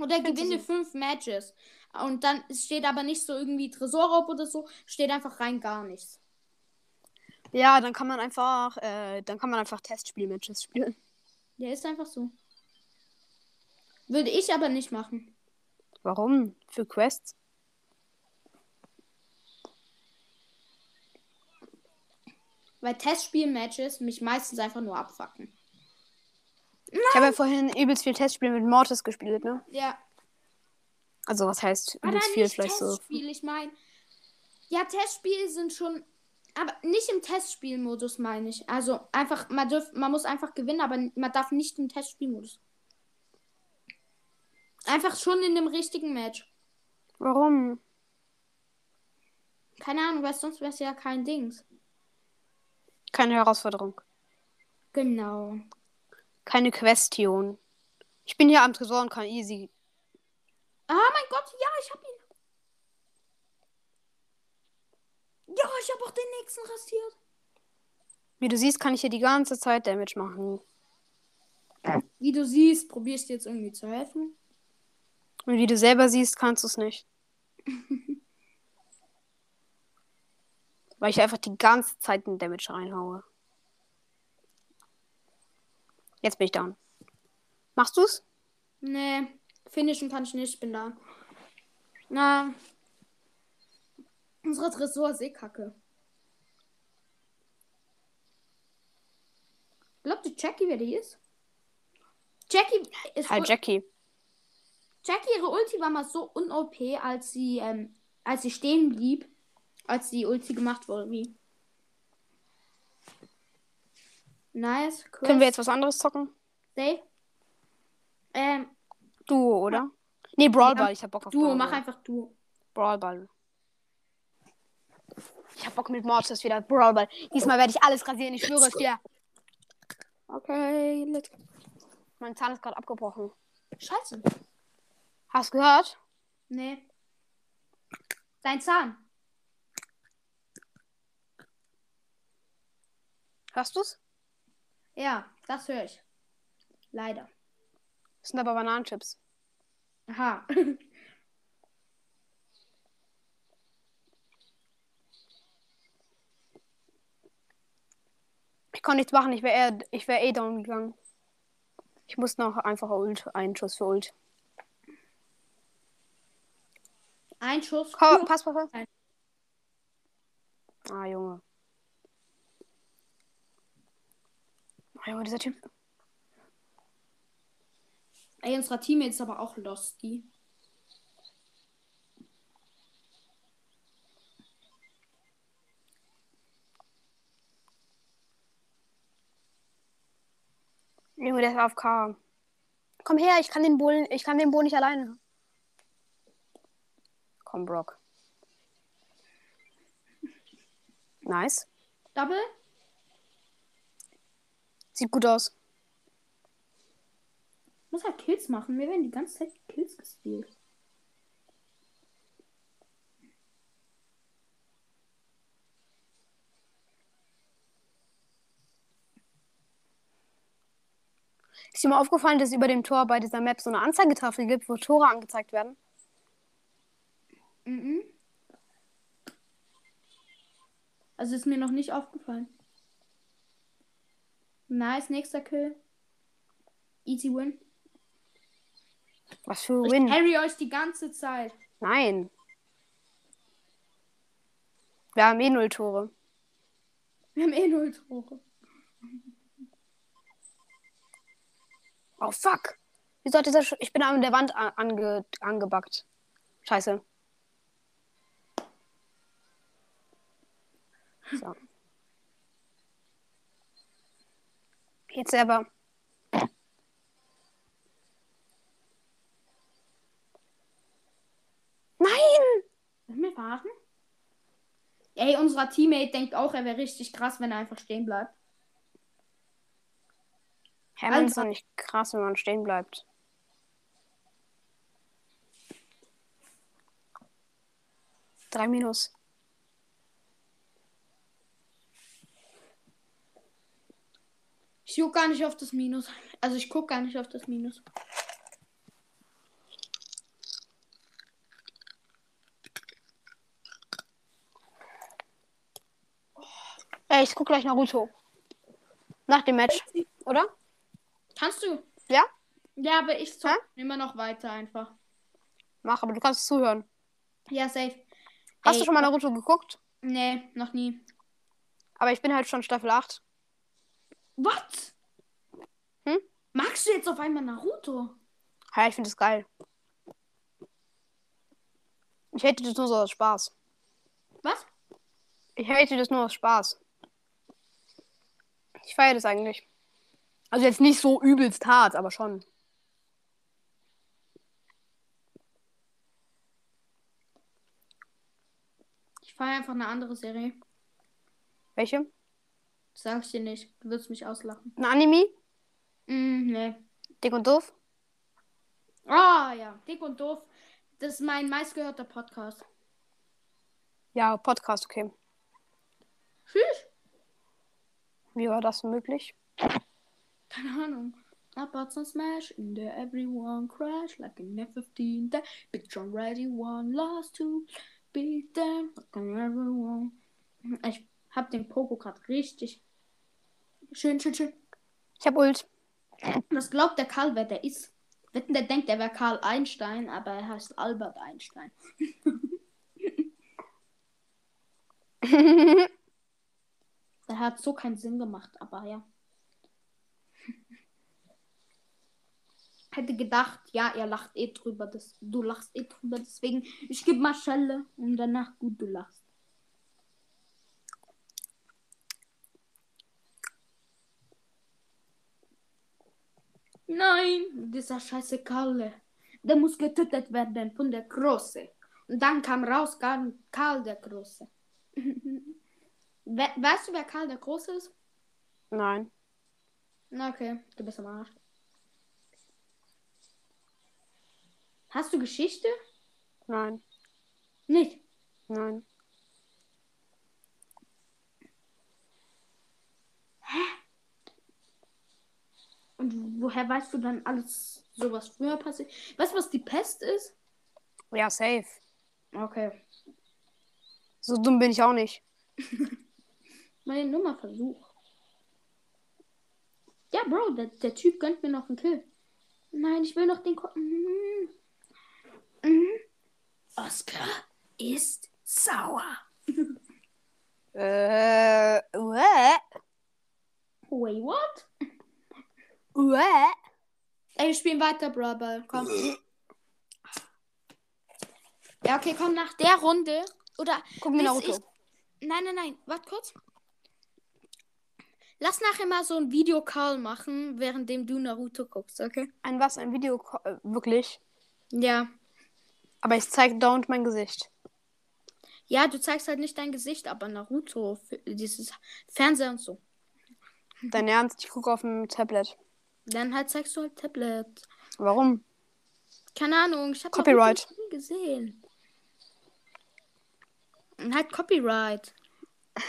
Oder gewinne so. fünf Matches. Und dann steht aber nicht so irgendwie Tresorraub oder so, steht einfach rein gar nichts. Ja, dann kann man einfach, äh, dann kann man einfach Testspielmatches spielen. Ja, ist einfach so. Würde ich aber nicht machen. Warum? Für Quests? Weil Testspiel-Matches mich meistens einfach nur abfacken. Ich habe ja vorhin übelst viel Testspiel mit Mortis gespielt, ne? Ja. Also was heißt übelst viel nicht vielleicht so. Testspiel, ich meine. Ja, Testspiele sind schon. Aber nicht im Testspielmodus, meine ich. Also einfach, man, dürf, man muss einfach gewinnen, aber man darf nicht im Testspielmodus. Einfach schon in dem richtigen Match. Warum? Keine Ahnung, weil sonst wäre es ja kein Dings. Keine Herausforderung. Genau. Keine Question. Ich bin hier am Tresor und kann easy. Ah, mein Gott, ja, ich hab ihn. Ja, ich habe auch den nächsten rasiert. Wie du siehst, kann ich hier die ganze Zeit Damage machen. Wie du siehst, probierst du jetzt irgendwie zu helfen. Und wie du selber siehst, kannst du es nicht. <laughs> Weil ich einfach die ganze Zeit den Damage reinhaue. Jetzt bin ich down. Machst du's? Nee, finishen kann ich nicht, ich bin da. Na. Unsere Tresor ist eh kacke. Glaubt die Jackie, wer die ist? Jackie ist. Halt, Jackie. Jackie, ihre Ulti war mal so un-OP, als sie, ähm, als sie stehen blieb, als die Ulti gemacht wurde. Wie? Nice. Quest, Können wir jetzt was anderes zocken? Safe. Ähm, Duo, oder? Nee, Brawlball. Ich hab Bock auf Duo, Brawlball. mach einfach Duo. Brawlball. Ich hab Bock mit Mortis wieder. Brawlball. Diesmal werde ich alles rasieren. Ich schwöre es dir. Okay, let's Mein Zahn ist gerade abgebrochen. Scheiße. Hast du gehört? Nee. Dein Zahn. Hörst du's? Ja, das höre ich. Leider. Das sind aber Bananenchips. Aha. <laughs> Ich konnte nichts machen, ich wäre ich wär eh down gegangen. Ich muss noch einfach Ult, einen Schuss für Ult. Ein Schuss. Komm, pass, pass, pass. Ah, Junge. Ah, Junge, dieser Typ. Ey, unser Teammate ist aber auch Losty. Junge, der ist AFK. Komm her, ich kann den Bullen, ich kann den Bo nicht alleine. Komm, Brock. Nice. Double? Sieht gut aus. Muss halt Kills machen. Wir werden die ganze Zeit Kills gespielt. Ist dir mal aufgefallen, dass es über dem Tor bei dieser Map so eine Anzeigetafel gibt, wo Tore angezeigt werden? Mhm. Also ist mir noch nicht aufgefallen. Nice, nächster Kill. Easy win. Was für Ich Win. carry euch die ganze Zeit. Nein. Wir haben eh null Tore. Wir haben eh null Tore. Oh fuck. Wieso hat dieser Sch Ich bin an der Wand ange angebackt. Scheiße. So. Jetzt selber. Nein! Lass mich verarschen? Ey, unser Teammate denkt auch, er wäre richtig krass, wenn er einfach stehen bleibt. Hä, man ist Einfach- doch nicht krass, wenn man stehen bleibt. Drei Minus. Ich guck gar nicht auf das Minus. Also ich guck gar nicht auf das Minus. Ey, ich guck gleich Naruto. Nach dem Match, oder? Kannst du? Ja? Ja, aber ich zock Hä? immer noch weiter einfach. Mach, aber du kannst zuhören. Ja, safe. Hast Ey, du schon mal Naruto geguckt? Nee, noch nie. Aber ich bin halt schon Staffel 8. Was? Hm? Magst du jetzt auf einmal Naruto? Ja, ich finde das geil. Ich hätte das nur so aus Spaß. Was? Ich hätte das nur aus Spaß. Ich feiere das eigentlich. Also jetzt nicht so übelst hart, aber schon. Ich feiere einfach eine andere Serie. Welche? Sag ich dir nicht. Du wirst mich auslachen. Ein Anime? Mm, nee. Dick und doof? Ah, ja. Dick und doof. Das ist mein meistgehörter Podcast. Ja, Podcast, okay. Tschüss. Wie war das möglich? Keine Ahnung. About some smash in there, everyone crash like an F-15 that bitch already won, lost to beat them like an everyone. Ich hab den Pogo gerade richtig. Schön, schön, schön. Ich hab Ult. Was glaubt der Karl, wer der ist? Wetten, der denkt, er wäre Karl Einstein, aber er heißt Albert Einstein. <laughs> <laughs> Der hat so keinen Sinn gemacht, aber ja. <laughs> Hätte gedacht, ja, er lacht eh drüber, das, du lachst eh drüber, deswegen, ich gebe mal Schelle und danach gut, du lachst. Nein, dieser scheiße Kalle. Der muss getötet werden von der Große. Und dann kam raus Karl der Große. <laughs> We weißt du, wer Karl der Große ist? Nein. Na, okay, du bist am Arsch. Hast du Geschichte? Nein. Nicht. Nein. Und woher weißt du dann alles, so was früher passiert? Weißt du, was die Pest ist? Ja, safe. Okay. So dumm bin ich auch nicht. <laughs> Meine Nummer Versuch. Ja, Bro, der, der Typ gönnt mir noch einen Kill. Nein, ich will noch den. Ko mhm. Mhm. Oscar ist sauer. <laughs> Äh, what? Wait, what? What? Ey, wir spielen weiter, Brawl. Komm. Ja, okay, komm, nach der Runde. Oder. Gucken wir bis Naruto. Ich... Nein, nein, nein. Warte kurz. Lass nachher mal so ein Video-Call machen, währenddem du Naruto guckst, okay? Ein was? Ein Video? äh, Wirklich? Ja. Aber ich zeig dauernd mein Gesicht. Ja, du zeigst halt nicht dein Gesicht, aber Naruto, dieses Fernseher und so. Dein Ernst? Ich gucke auf dem Tablet. Dann halt zeigst du halt Tablet. Warum? Keine Ahnung, ich habe Copyright. nie gesehen. Und halt Copyright. <laughs>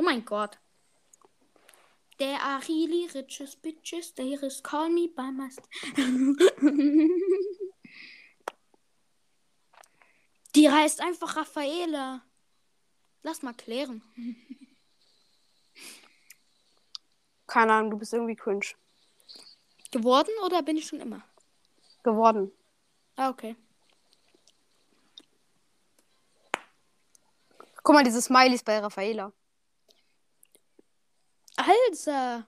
Oh mein Gott. There are really riches bitches. There is call me by my... <laughs> Die heißt einfach Raffaela. Lass mal klären. Keine Ahnung, du bist irgendwie cringe. Geworden oder bin ich schon immer? Geworden. Ah, okay. Guck mal, diese Smileys bei Raffaela. Also,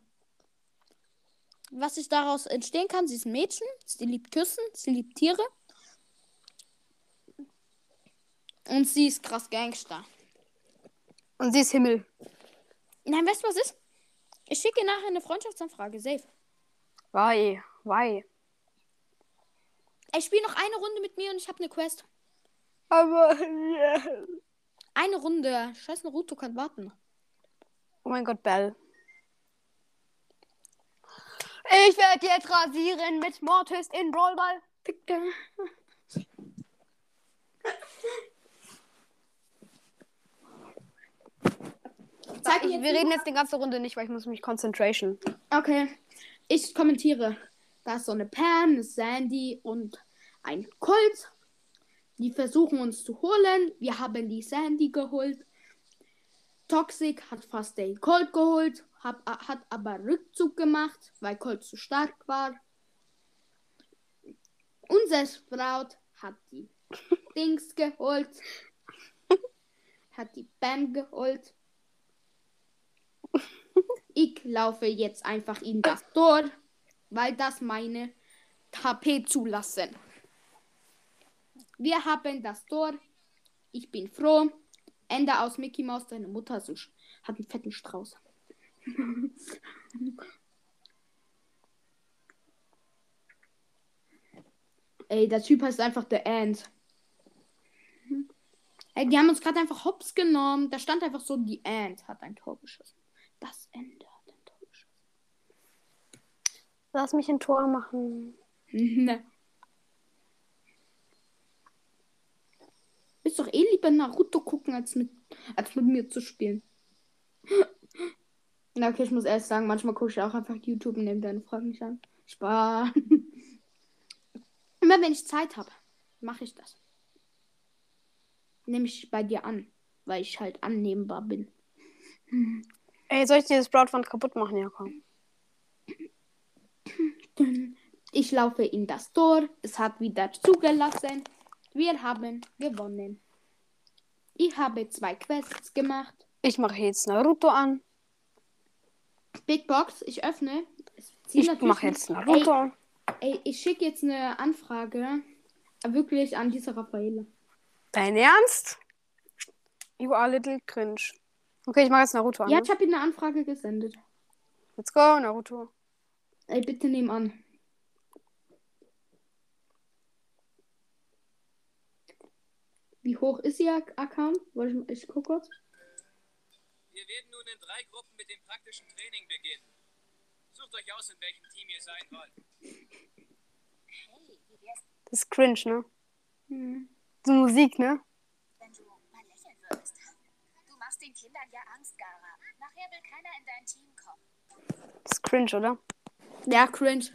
was ich daraus entstehen kann, sie ist ein Mädchen, sie liebt Küssen, sie liebt Tiere. Und sie ist krass Gangster. Und sie ist Himmel. Nein, weißt du, was ist? Ich schicke ihr nachher eine Freundschaftsanfrage. Safe. Why? Why? Ich spiele noch eine Runde mit mir und ich habe eine Quest. Aber, yeah. <laughs> Eine Runde. Scheiß Naruto kann warten. Oh mein Gott, Bell. Ich werde jetzt rasieren mit Mortis in Brawl Ball. Zeig Ich, mir jetzt wir reden jetzt die ganze Runde nicht, weil ich muss mich Concentration. Okay. Ich kommentiere. Da ist so eine Pam, eine Sandy und ein Colt. Die versuchen uns zu holen. Wir haben die Sandy geholt. Toxic hat fast den Colt geholt, hab, hat aber Rückzug gemacht, weil Colt zu stark war. Unser Sprout hat die <laughs> Dings geholt. Hat die Bam geholt. Ich laufe jetzt einfach in das Tor, weil das meine HP zulassen. Wir haben das Tor. Ich bin froh. Ende aus Mickey Mouse. Deine Mutter hat einen fetten Strauß. <laughs> Ey, der Typ heißt einfach The Ant. Ey, die haben uns gerade einfach hops genommen. Da stand einfach so, die Ant hat ein Tor geschossen. Das Ende hat ein Tor geschossen. Lass mich ein Tor machen. <laughs> Ne. Ist doch eh lieber Naruto gucken, als mit, als mit mir zu spielen. Na, okay, ich muss ehrlich sagen, manchmal gucke ich auch einfach YouTube und nehme deine Fragen nicht an. Spaß. Immer wenn ich Zeit habe, mache ich das. Nehme ich bei dir an, weil ich halt annehmbar bin. Ey, soll ich dir das Broadwand kaputt machen? Ja, komm. Ich laufe in das Tor. Es hat wieder zugelassen. Wir haben gewonnen. Ich habe zwei Quests gemacht. Ich mache jetzt Naruto an. Big Box, ich öffne. Ich mache jetzt Naruto an. Ey, ich schicke jetzt eine Anfrage. Wirklich an diese Raffaele. Dein Ernst? You are little cringe. Okay, ich mache jetzt Naruto an. Ja, ne? ich habe ihm eine Anfrage gesendet. Let's go, Naruto. Ey, bitte nehm an. Wie hoch ist ihr Ac- Account? Wollte ich, ich guck kurz. Wir werden nun in drei Gruppen mit dem praktischen Training beginnen. Sucht euch aus, in welchem Team ihr sein wollt. Das ist cringe, ne? Hm. So Musik, ne? wenn du mal lächeln würdest. Du machst den Kindern ja Angst, Gara. Nachher will keiner in dein Team kommen. Das ist cringe, oder? Ja, cringe.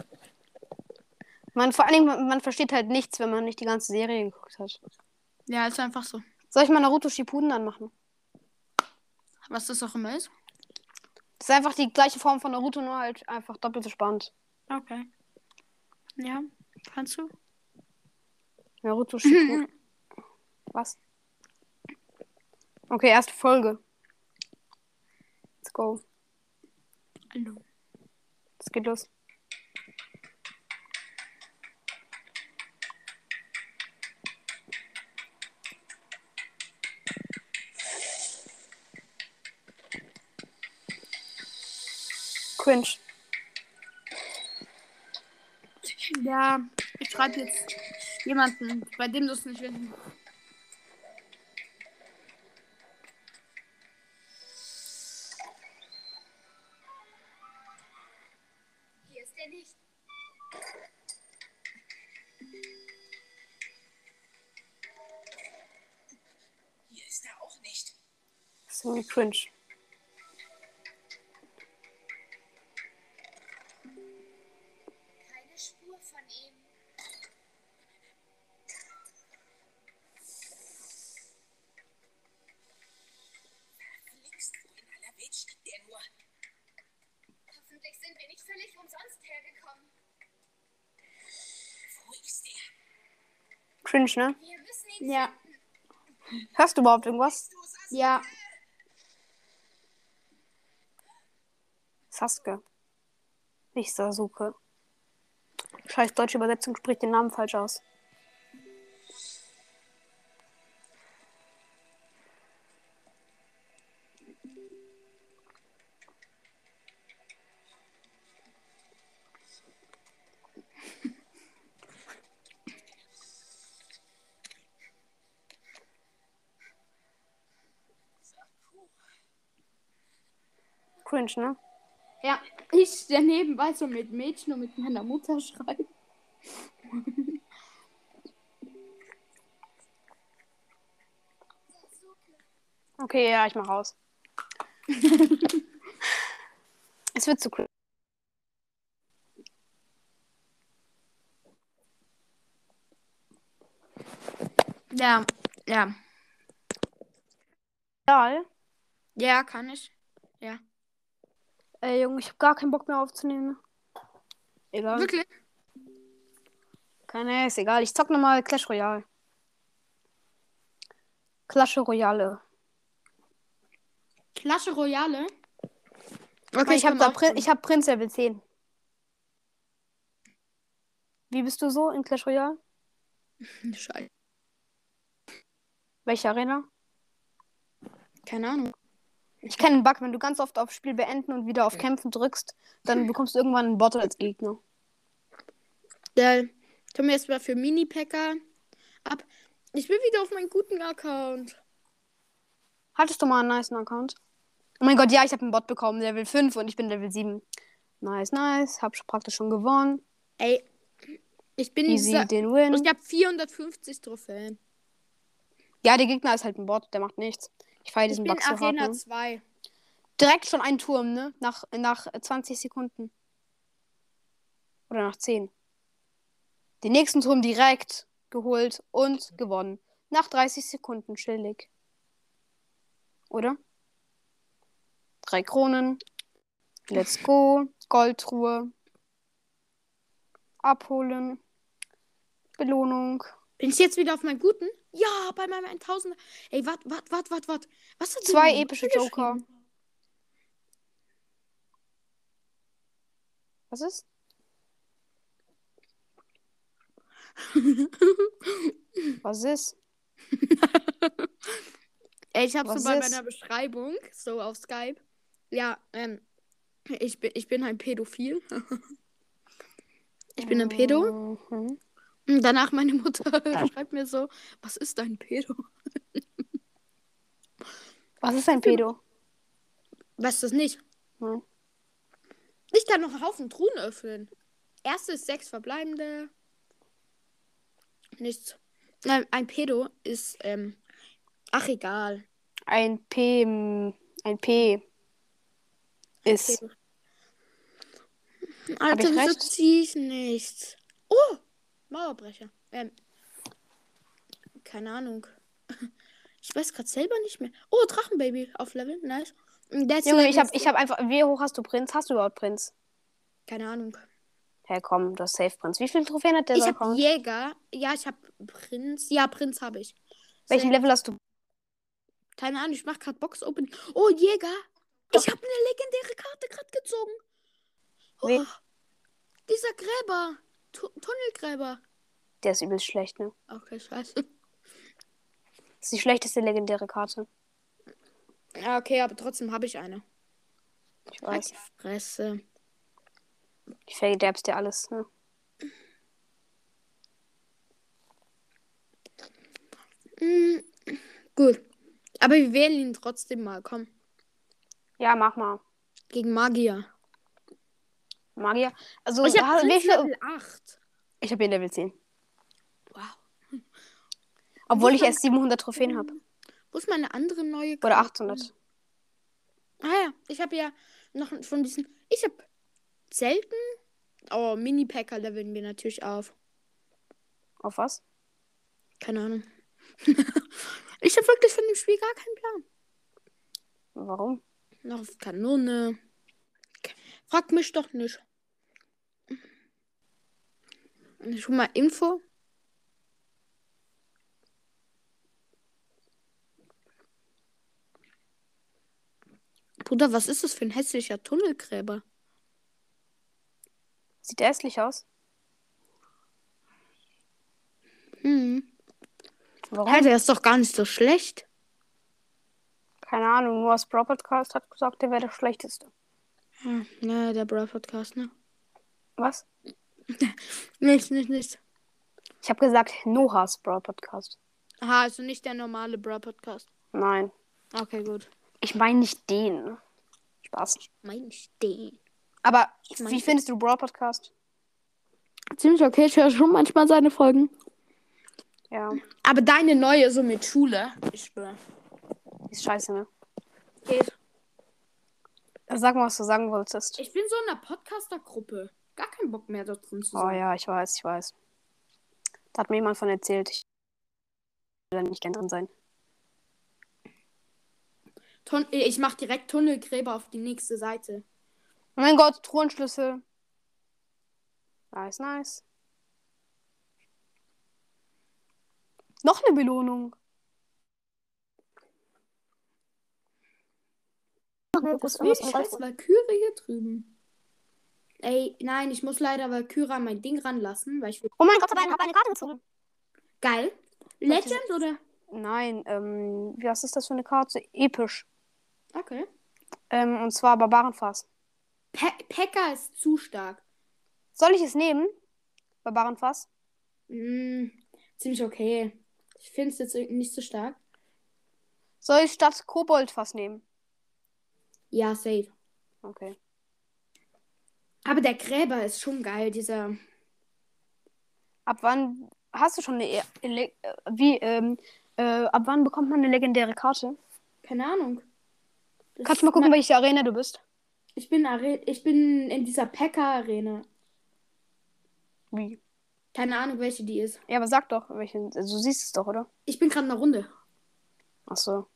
Man, vor allen Dingen, man, man versteht halt nichts, wenn man nicht die ganze Serie geguckt hat. Ja, ist einfach so. Soll ich mal Naruto Shippuden anmachen? Was das auch immer ist. Das ist einfach die gleiche Form von Naruto, nur halt einfach doppelt so spannend. Okay. Ja, kannst du? Naruto Shippuden. <laughs> Was? Okay, erste Folge. Let's go. Hallo. Es geht los. Cringe. Ja, ich schreibe jetzt jemanden, bei dem du es nicht wissen. Hier ist er nicht. Hier ist er auch nicht. Das ist irgendwie cringe. Cringe, ne? Ja, Hörst du überhaupt irgendwas? Ja. Sasuke. Nicht Sasuke. Scheiß deutsche Übersetzung spricht den Namen falsch aus. Cringe, ne? Ja, ich daneben weiß so mit Mädchen und mit meiner Mutter schreibe. Okay, ja, ich mach aus. es wird zu cringe. Ja, ja. Egal. Ja, kann ich. Ey, Junge, ich hab gar keinen Bock mehr aufzunehmen. Egal. Wirklich? Keine, ist egal. Ich zock nochmal Clash Royale. Clash Royale. Clash Royale? Okay, ich, hab komm da auch Prin ich hab Prinz Level 10. Wie bist du so in Clash Royale? <laughs> Scheiße. Welche Arena? Keine Ahnung. Ich kenne einen Bug, wenn du ganz oft auf Spiel beenden und wieder auf Kämpfen drückst, dann bekommst du irgendwann einen Bot als Gegner. Der tun wir jetzt mal für Mini-Packer ab. Ich bin wieder auf meinen guten Account. Hattest du mal einen nice Account? Oh mein Gott, ja, ich habe einen Bot bekommen, Level 5 und ich bin Level 7. Nice, nice. Hab praktisch schon gewonnen. Ey, ich bin Easy dieser, den Win. ich habe 450 Trophäen. Ja, der Gegner ist halt ein Bot, der macht nichts. Ich feiere Ich diesen Bug so hart. Arena Ne? 2. Direkt schon ein Turm, ne? Nach, nach 20 Sekunden. Oder nach 10. Den nächsten Turm direkt geholt und gewonnen. Nach 30 Sekunden chillig. Oder? Drei Kronen. Let's go. Goldtruhe. Abholen. Belohnung. Bin ich jetzt wieder auf meinen guten? Ja, bei meinem 1000. Ey, wart, wart, wart, wart, wart. Was hat Zwei epische? Joker. Was ist? <laughs> Was ist? Ey, ich habe Was so bei ist? meiner Beschreibung, so auf Skype. Ja, ähm, ich bin, ich bin ein Pädophil. <laughs> ich bin ein Pedo. Mhm. Danach meine Mutter <laughs> schreibt mir so, was ist ein Pedo? Was ist ein Pedo? Weißt du das nicht? Nein. Ich kann noch einen Haufen Truhen öffnen. Erstes sechs verbleibende. Nichts. Nein, ein Pedo ist, ähm, ach egal. Ein P. Ein P. Ist. Pedo. Alter, wieso recht? zieh ich nichts? Oh! Mauerbrecher. Ähm. Keine Ahnung. <laughs> Ich weiß gerade selber nicht mehr. Oh, Drachenbaby auf Level. Nice. Ist Junge, ich hab, ich hab einfach. Wie hoch hast du Prinz? Hast du überhaupt Prinz? Keine Ahnung. Hey, komm, du hast Safe Prinz. Wie viele Trophäen hat der Ich habe Account? Jäger. Ja, ich habe Prinz. Ja, Prinz habe ich. Welchen. Level hast du? Keine Ahnung, ich mach gerade Box Open. Oh, Jäger. Ich habe eine legendäre Karte gerade gezogen. Oh, Wen? dieser Gräber. Tu Tunnelgräber. Der ist übelst schlecht, ne? Okay, scheiße. Das ist die schlechteste legendäre Karte. Ja, okay, aber trotzdem habe ich eine. Ich weiß. Halt Fresse. Ich verderb's dir alles, ne? Mm, gut. Aber wir wählen ihn trotzdem mal. Komm. Ja, mach mal. Gegen Magier. Magier. Also, ich ha- habe. Level 8. Ich habe hier Level 10. Wow. <laughs> Obwohl Wo ich erst 700 Trophäen habe. Wo ist meine andere neue Oder Karte? 800. Ah ja, ich habe ja noch von diesen. Ich habe selten. Oh, Mini-Packer leveln wir natürlich auf. Auf was? Keine Ahnung. <laughs> ich habe wirklich von dem Spiel gar keinen Plan. Warum? Noch auf Kanone. Frag mich doch nicht. Schon mal Info. Bruder, was ist das für ein hässlicher Tunnelgräber? Sieht hässlich aus. Hm. Warum? Hä, der ist doch gar nicht so schlecht. Keine Ahnung, nur das Pro Podcast hat gesagt, der wäre der schlechteste. Hm, ne, der Brawl Podcast, ne? Was? <laughs> Nicht, nicht, nicht. Ich habe gesagt, Noahs Brawl Podcast. Aha, also nicht der normale Brawl Podcast. Nein. Okay, gut. Ich meine nicht den. Spaß. Ich den. Aber mein- wie findest du Brawl Podcast? Ziemlich okay, ich höre schon manchmal seine Folgen. Ja, Aber deine neue, so mit Schule, ich schwöre. ist scheiße, ne? Geht. Sag mal, was du sagen wolltest. Ich bin so in einer Podcaster-Gruppe. Gar keinen Bock mehr dort drin zu Oh sein. ja, ich weiß, ich weiß. Da hat mir jemand von erzählt. Ich will da nicht gern drin sein. Tun ich mach direkt Tunnelgräber auf die nächste Seite. Oh mein Gott, Thronschlüssel. Nice, nice. Noch eine Belohnung. Scheiß Golf. Valkyrie hier drüben. Ey, nein, ich muss leider Valkyrie an mein Ding ranlassen, weil ich will. Oh mein Gott sei Dank, habe eine Karte gezogen. Geil. Legend oder? Nein, ähm, was ist das für eine Karte? Episch. Okay. Ähm, und zwar Barbarenfass. Pe Pekka ist zu stark. Soll ich es nehmen? Barbarenfass? Mm, ziemlich okay. Ich finde es jetzt nicht so stark. Soll ich statt Koboldfass nehmen? Ja, safe. Okay. Aber der Gräber ist schon geil, dieser. Ab wann hast du schon eine. E Ele äh, wie, ähm, äh, ab wann bekommt man eine legendäre Karte? Keine Ahnung. Das Kannst du mal gucken, welche Arena du bist? Ich bin, Are ich bin in dieser Pekka-Arena. Wie? Keine Ahnung, welche die ist. Ja, aber sag doch, welche. Also, du siehst es doch, oder? Ich bin gerade in einer Runde. Ach so.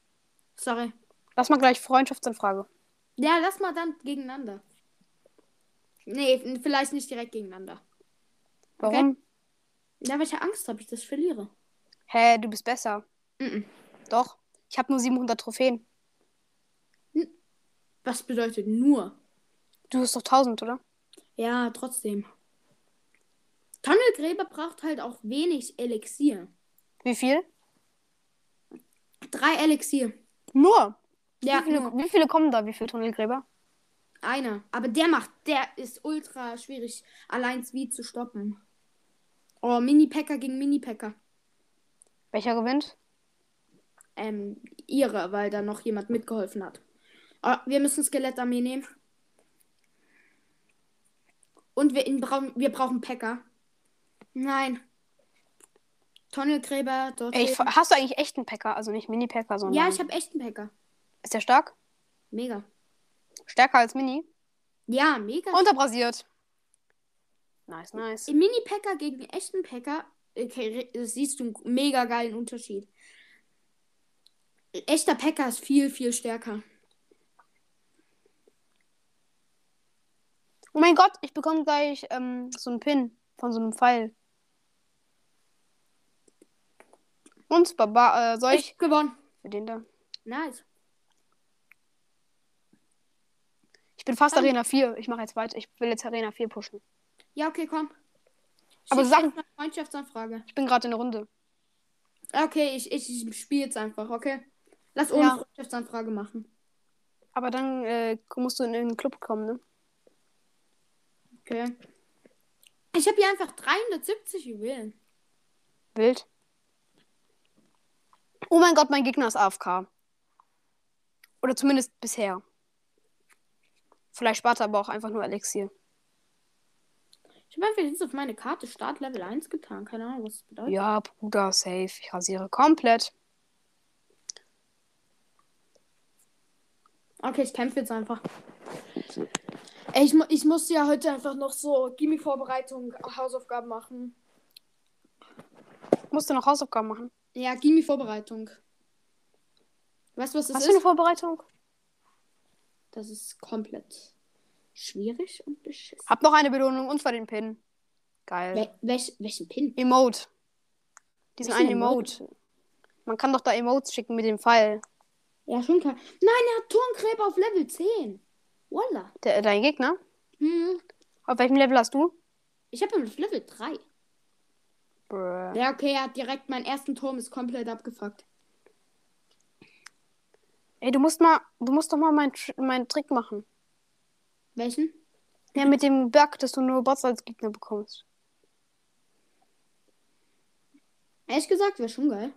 Sorry. Lass mal gleich Freundschaftsanfrage. Ja, lass mal dann gegeneinander. Nee, vielleicht nicht direkt gegeneinander. Warum? Ja, weil ich Angst habe, ich das verliere. Hä, du bist besser. Mhm. Doch. Ich habe nur 700 Trophäen. Was bedeutet nur? Du hast doch 1000, oder? Ja, trotzdem. Tunnelgräber braucht halt auch wenig Elixier. Wie viel? Drei Elixier. Nur. Ja, wie, viele, nur wie viele kommen da? Wie viele Tunnelgräber? Einer. Aber der macht, der ist ultra schwierig, allein wie zu stoppen. Oh, Mini-Packer gegen Mini-Packer. Welcher gewinnt? Ähm, ihre, weil da noch jemand mitgeholfen hat. Oh, wir müssen Skelettarmee nehmen. Und wir, brauchen, wir brauchen Packer. Nein. Tunnelgräber dort. Ey, ich, hast du eigentlich echten Packer? Also nicht Mini-Packer, sondern. ja, ich habe echten Packer. Ist der stark? Mega. Stärker als Mini? Ja, mega. Unterbrasiert. Nice, nice. Im Mini-Packer gegen echten Packer okay, siehst du einen mega geilen Unterschied. Echter Packer ist viel, viel stärker. Oh mein Gott, ich bekomme gleich ähm, so einen Pin von so einem Pfeil. Und Baba, äh, soll ich Ich gewonnen. für den da? Nice. Ich bin fast Dann- Arena 4. Ich mache jetzt weiter. Ich will jetzt Arena 4 pushen. Ja, okay, komm. Aber Schick sag- jetzt eine Freundschaftsanfrage. Ich bin gerade in der Runde. Okay, ich, ich, ich spiele jetzt einfach, okay? Lass ohne Ja. Freundschaftsanfrage machen. Aber dann äh, musst du in den Club kommen, ne? Okay. Ich habe hier einfach 370 Juwelen. Wild. Oh mein Gott, mein Gegner ist AFK. Oder zumindest bisher. Vielleicht spart er aber auch einfach nur Elixier. Ich habe einfach jetzt auf meine Karte Start Level 1 getan. Keine Ahnung, was das bedeutet. Ja, Bruder, safe. Ich rasiere komplett. Okay, ich kämpfe jetzt einfach. Ey, ich, mu ich muss ja heute einfach noch so Gimme-Vorbereitung, Hausaufgaben machen. Musst du noch Hausaufgaben machen? Ja, Gimme-Vorbereitung. Weißt du, was das Hast du eine ist? Vorbereitung? Das ist komplett schwierig und beschissen. Hab noch eine Belohnung und zwar den Pin. Geil. Wel welch, welchen Pin? Emote. Diesen einen Emote. Man kann doch da Emotes schicken mit dem Pfeil. Ja, schon klar. Nein, er hat Turmgräber auf Level 10. Voila. Der, dein Gegner? Hm. Auf welchem Level hast du? Ich habe ihn auf Level 3. Bruh. Ja, okay, er hat direkt meinen ersten Turm ist komplett abgefuckt. Ey, du musst mal, du musst doch mal meinen meinen Trick machen. Welchen? Ja, mit dem Berg, dass du nur Bots als Gegner bekommst. Ehrlich gesagt, wäre schon geil.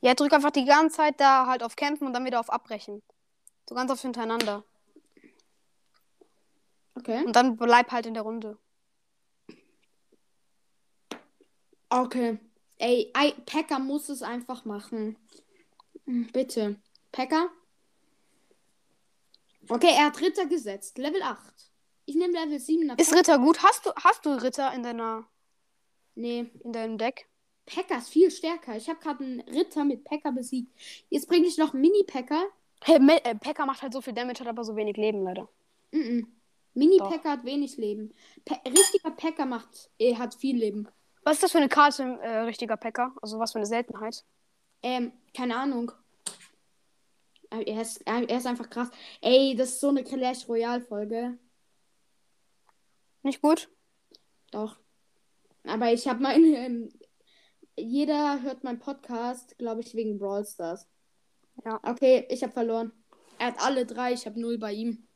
Ja, drück einfach die ganze Zeit da halt auf Kämpfen und dann wieder auf Abbrechen. So ganz oft hintereinander. Okay. Und dann bleib halt in der Runde. Okay. Ey, ei, Packer muss es einfach machen. Hm, Bitte. Packer? Okay, er hat Ritter gesetzt. Level 8. Ich nehme Level 7. Ist Ritter gut? Hast du, hast du Ritter in deiner, Nee, in deinem Deck? Packer ist viel stärker. Ich habe gerade einen Ritter mit Packer besiegt. Jetzt bringe ich noch Mini-Packer. Hey, äh, Pekka macht halt so viel Damage, hat aber so wenig Leben, leider. Mhm. Mini-Packer hat wenig Leben. Pe richtiger Packer macht, äh, hat viel Leben. Was ist das für eine Karte, äh, richtiger Pekka? Also was für eine Seltenheit? Ähm, keine Ahnung. Er ist, er ist einfach krass. Ey, das ist so eine Clash Royale-Folge. Nicht gut? Doch. Aber ich habe meine. Ähm, jeder hört meinen Podcast, glaube ich, wegen Brawl Stars. Ja. Okay, ich habe verloren. Er hat alle drei, ich habe null bei ihm.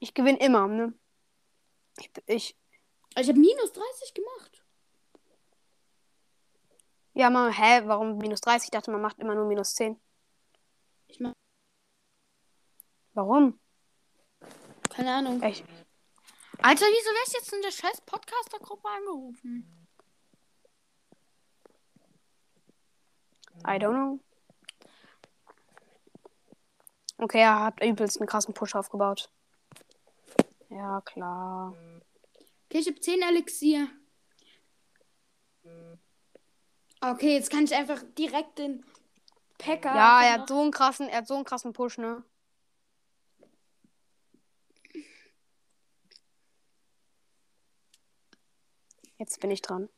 Ich gewinne immer, ne? Ich, ich Ich habe minus 30 gemacht. ja, mal, hä, warum minus 30? Ich dachte, man macht immer nur minus 10. Ich mach, Warum? keine Ahnung. Echt? Alter, wieso wärst du jetzt in der scheiß Podcaster-Gruppe angerufen? I don't know. Okay, er hat übelst einen krassen Push aufgebaut. Ja, klar. Okay, ich habe 10 Elixier. Okay, jetzt kann ich einfach direkt den Packer. Ja, er hat so einen krassen, er hat so einen krassen Push, ne? Jetzt bin ich dran.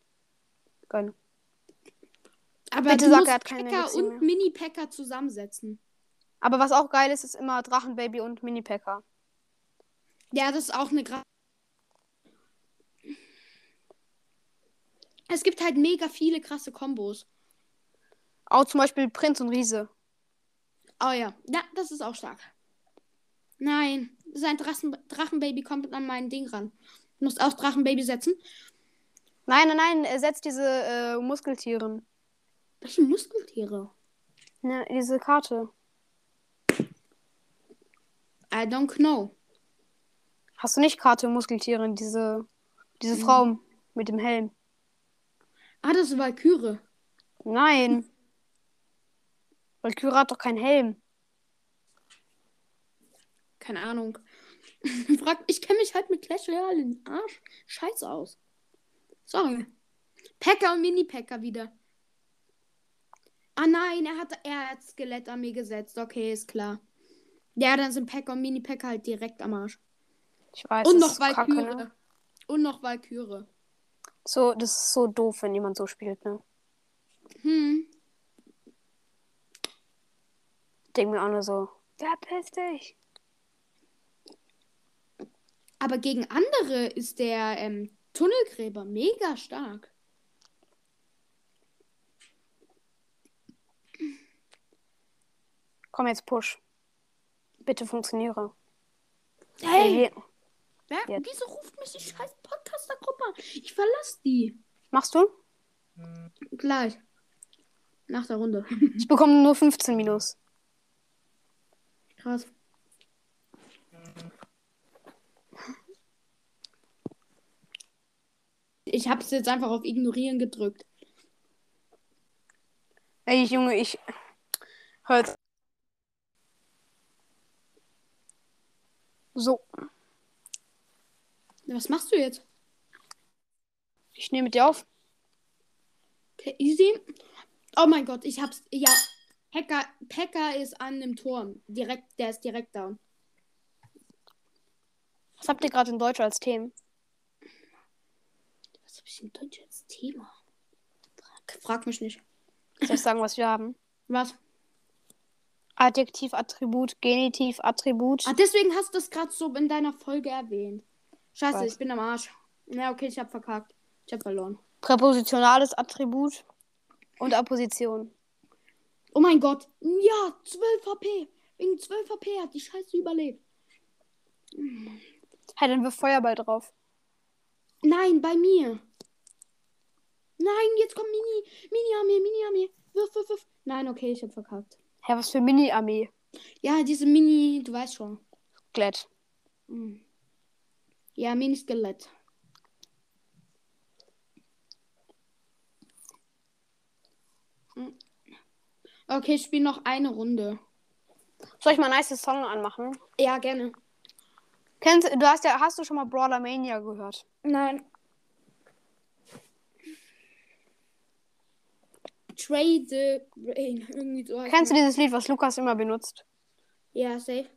Gönn. Aber Bitte du sag, musst er Packer und. Mini-Packer zusammensetzen. Aber was auch geil ist, ist immer Drachenbaby und Mini-Packer. Ja, das ist auch eine Gra Es gibt halt mega viele krasse Kombos. Auch zum Beispiel Prinz und Riese. Oh ja, ja, das ist auch stark. Nein, sein Drachen Drachenbaby kommt an mein Ding ran. Du musst auch Drachenbaby setzen. Nein, nein, nein, er setzt diese äh, Muskeltieren. Welche Muskeltiere? Ne, diese Karte. I don't know. Hast du nicht Karte Muskeltiere? Diese, diese Mhm. Frau mit dem Helm. Ah, das ist Valkyrie. Nein. Valkyrie hat doch keinen Helm. Keine Ahnung. <laughs> Frag, ich kenne mich halt mit Clash Royale in Arsch. Scheiß aus. Sorry. Packer und Mini-Packer wieder. Ah nein, er hat, er hat Skelettarmee gesetzt. Okay, ist klar. Ja, dann sind Packer und Mini-Packer halt direkt am Arsch. Ich weiß. und noch kacke, Valkyrie. ne? Und noch Valkyrie. So, das ist so doof, wenn jemand so spielt, ne? Hm. Denk mir auch nur so, ja, piss dich. Aber gegen andere ist der ähm, Tunnelgräber mega stark. Komm jetzt, push. Bitte funktioniere. Hey, wer, wieso ruft mich die scheiß Podcaster-Gruppe? Ich verlasse die. Machst du? Gleich. Nach der Runde. Ich bekomme nur 15 Minus. Krass. Ich habe es jetzt einfach auf Ignorieren gedrückt. Ey, Junge, ich. Hört. So, Was machst du jetzt? ich nehme mit dir auf. Okay, easy. Oh mein Gott, ich hab's. Ja. Hacker, Packer ist an dem Turm. Direkt, der ist direkt down. Was habt ihr gerade in Deutsch als Themen? Ich in Deutsch als Thema? Frag, frag mich nicht. Soll ich sagen, was wir haben? Was? Adjektiv, Attribut, Genitiv, Attribut. Ah, deswegen hast du das gerade so in deiner Folge erwähnt. Scheiße, Was? ich bin am Arsch. Ja, okay, ich hab verkackt. Ich hab verloren. Präpositionales Attribut und Apposition. Oh mein Gott. Ja, 12 HP. Wegen 12 HP hat die Scheiße überlebt. Hey, dann wirf Feuerball drauf. Nein, bei mir. Nein, jetzt kommt Mini. Mini-Armee, Mini-Armee. Wirf, wirf, wirf. Nein, okay, ich hab verkackt. Hä, was für Mini-Armee? Ja, diese Mini, du weißt schon. Glatt. Hm. Ja, Mini-Skelett. Hm. Okay, ich spiele noch eine Runde. Soll ich mal ein nice Song anmachen? Ja, gerne. Kennst, du hast ja, hast du schon mal Brawler Mania gehört? Nein. Trade Rain. <laughs> Irgendwie so. heißt Kennst du dieses Lied, was Lukas immer benutzt? Ja, safe.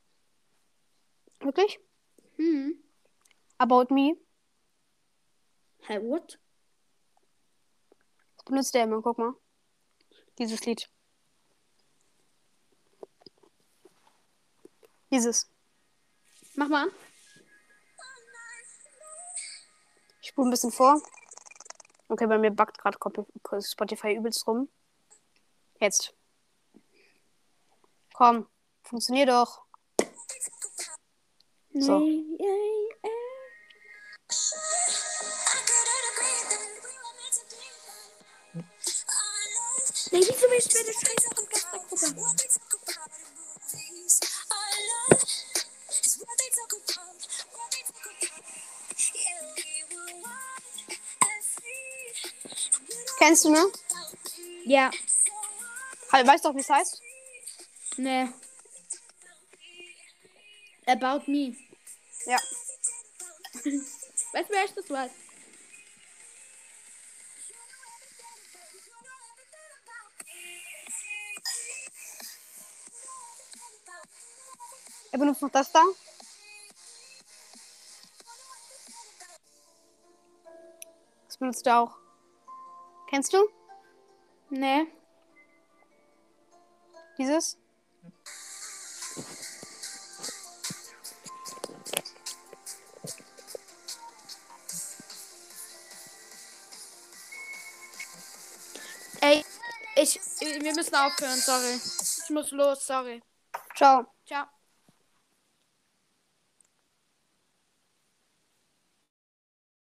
Wirklich? Hm. About Me? Hä, what? Das benutzt er immer, guck mal. Dieses Lied. Dieses. Mach mal an. Ich spule ein bisschen vor. Okay, bei mir backt gerade Spotify übelst rum. Jetzt. Komm, funktioniert doch. So. Nee, ey, ey. Nee, wieso bist du mir das Kennst du, ne? Ja. Halt, weißt du auch, wie es heißt? Nee. About me. Ja. Weißt du, wer ich das weiß? Er benutzt noch das da. Das benutzt er auch. Kennst du? Nee. Dieses? Ey, ich, wir müssen aufhören, sorry. Ich muss los, sorry. Ciao. Ciao.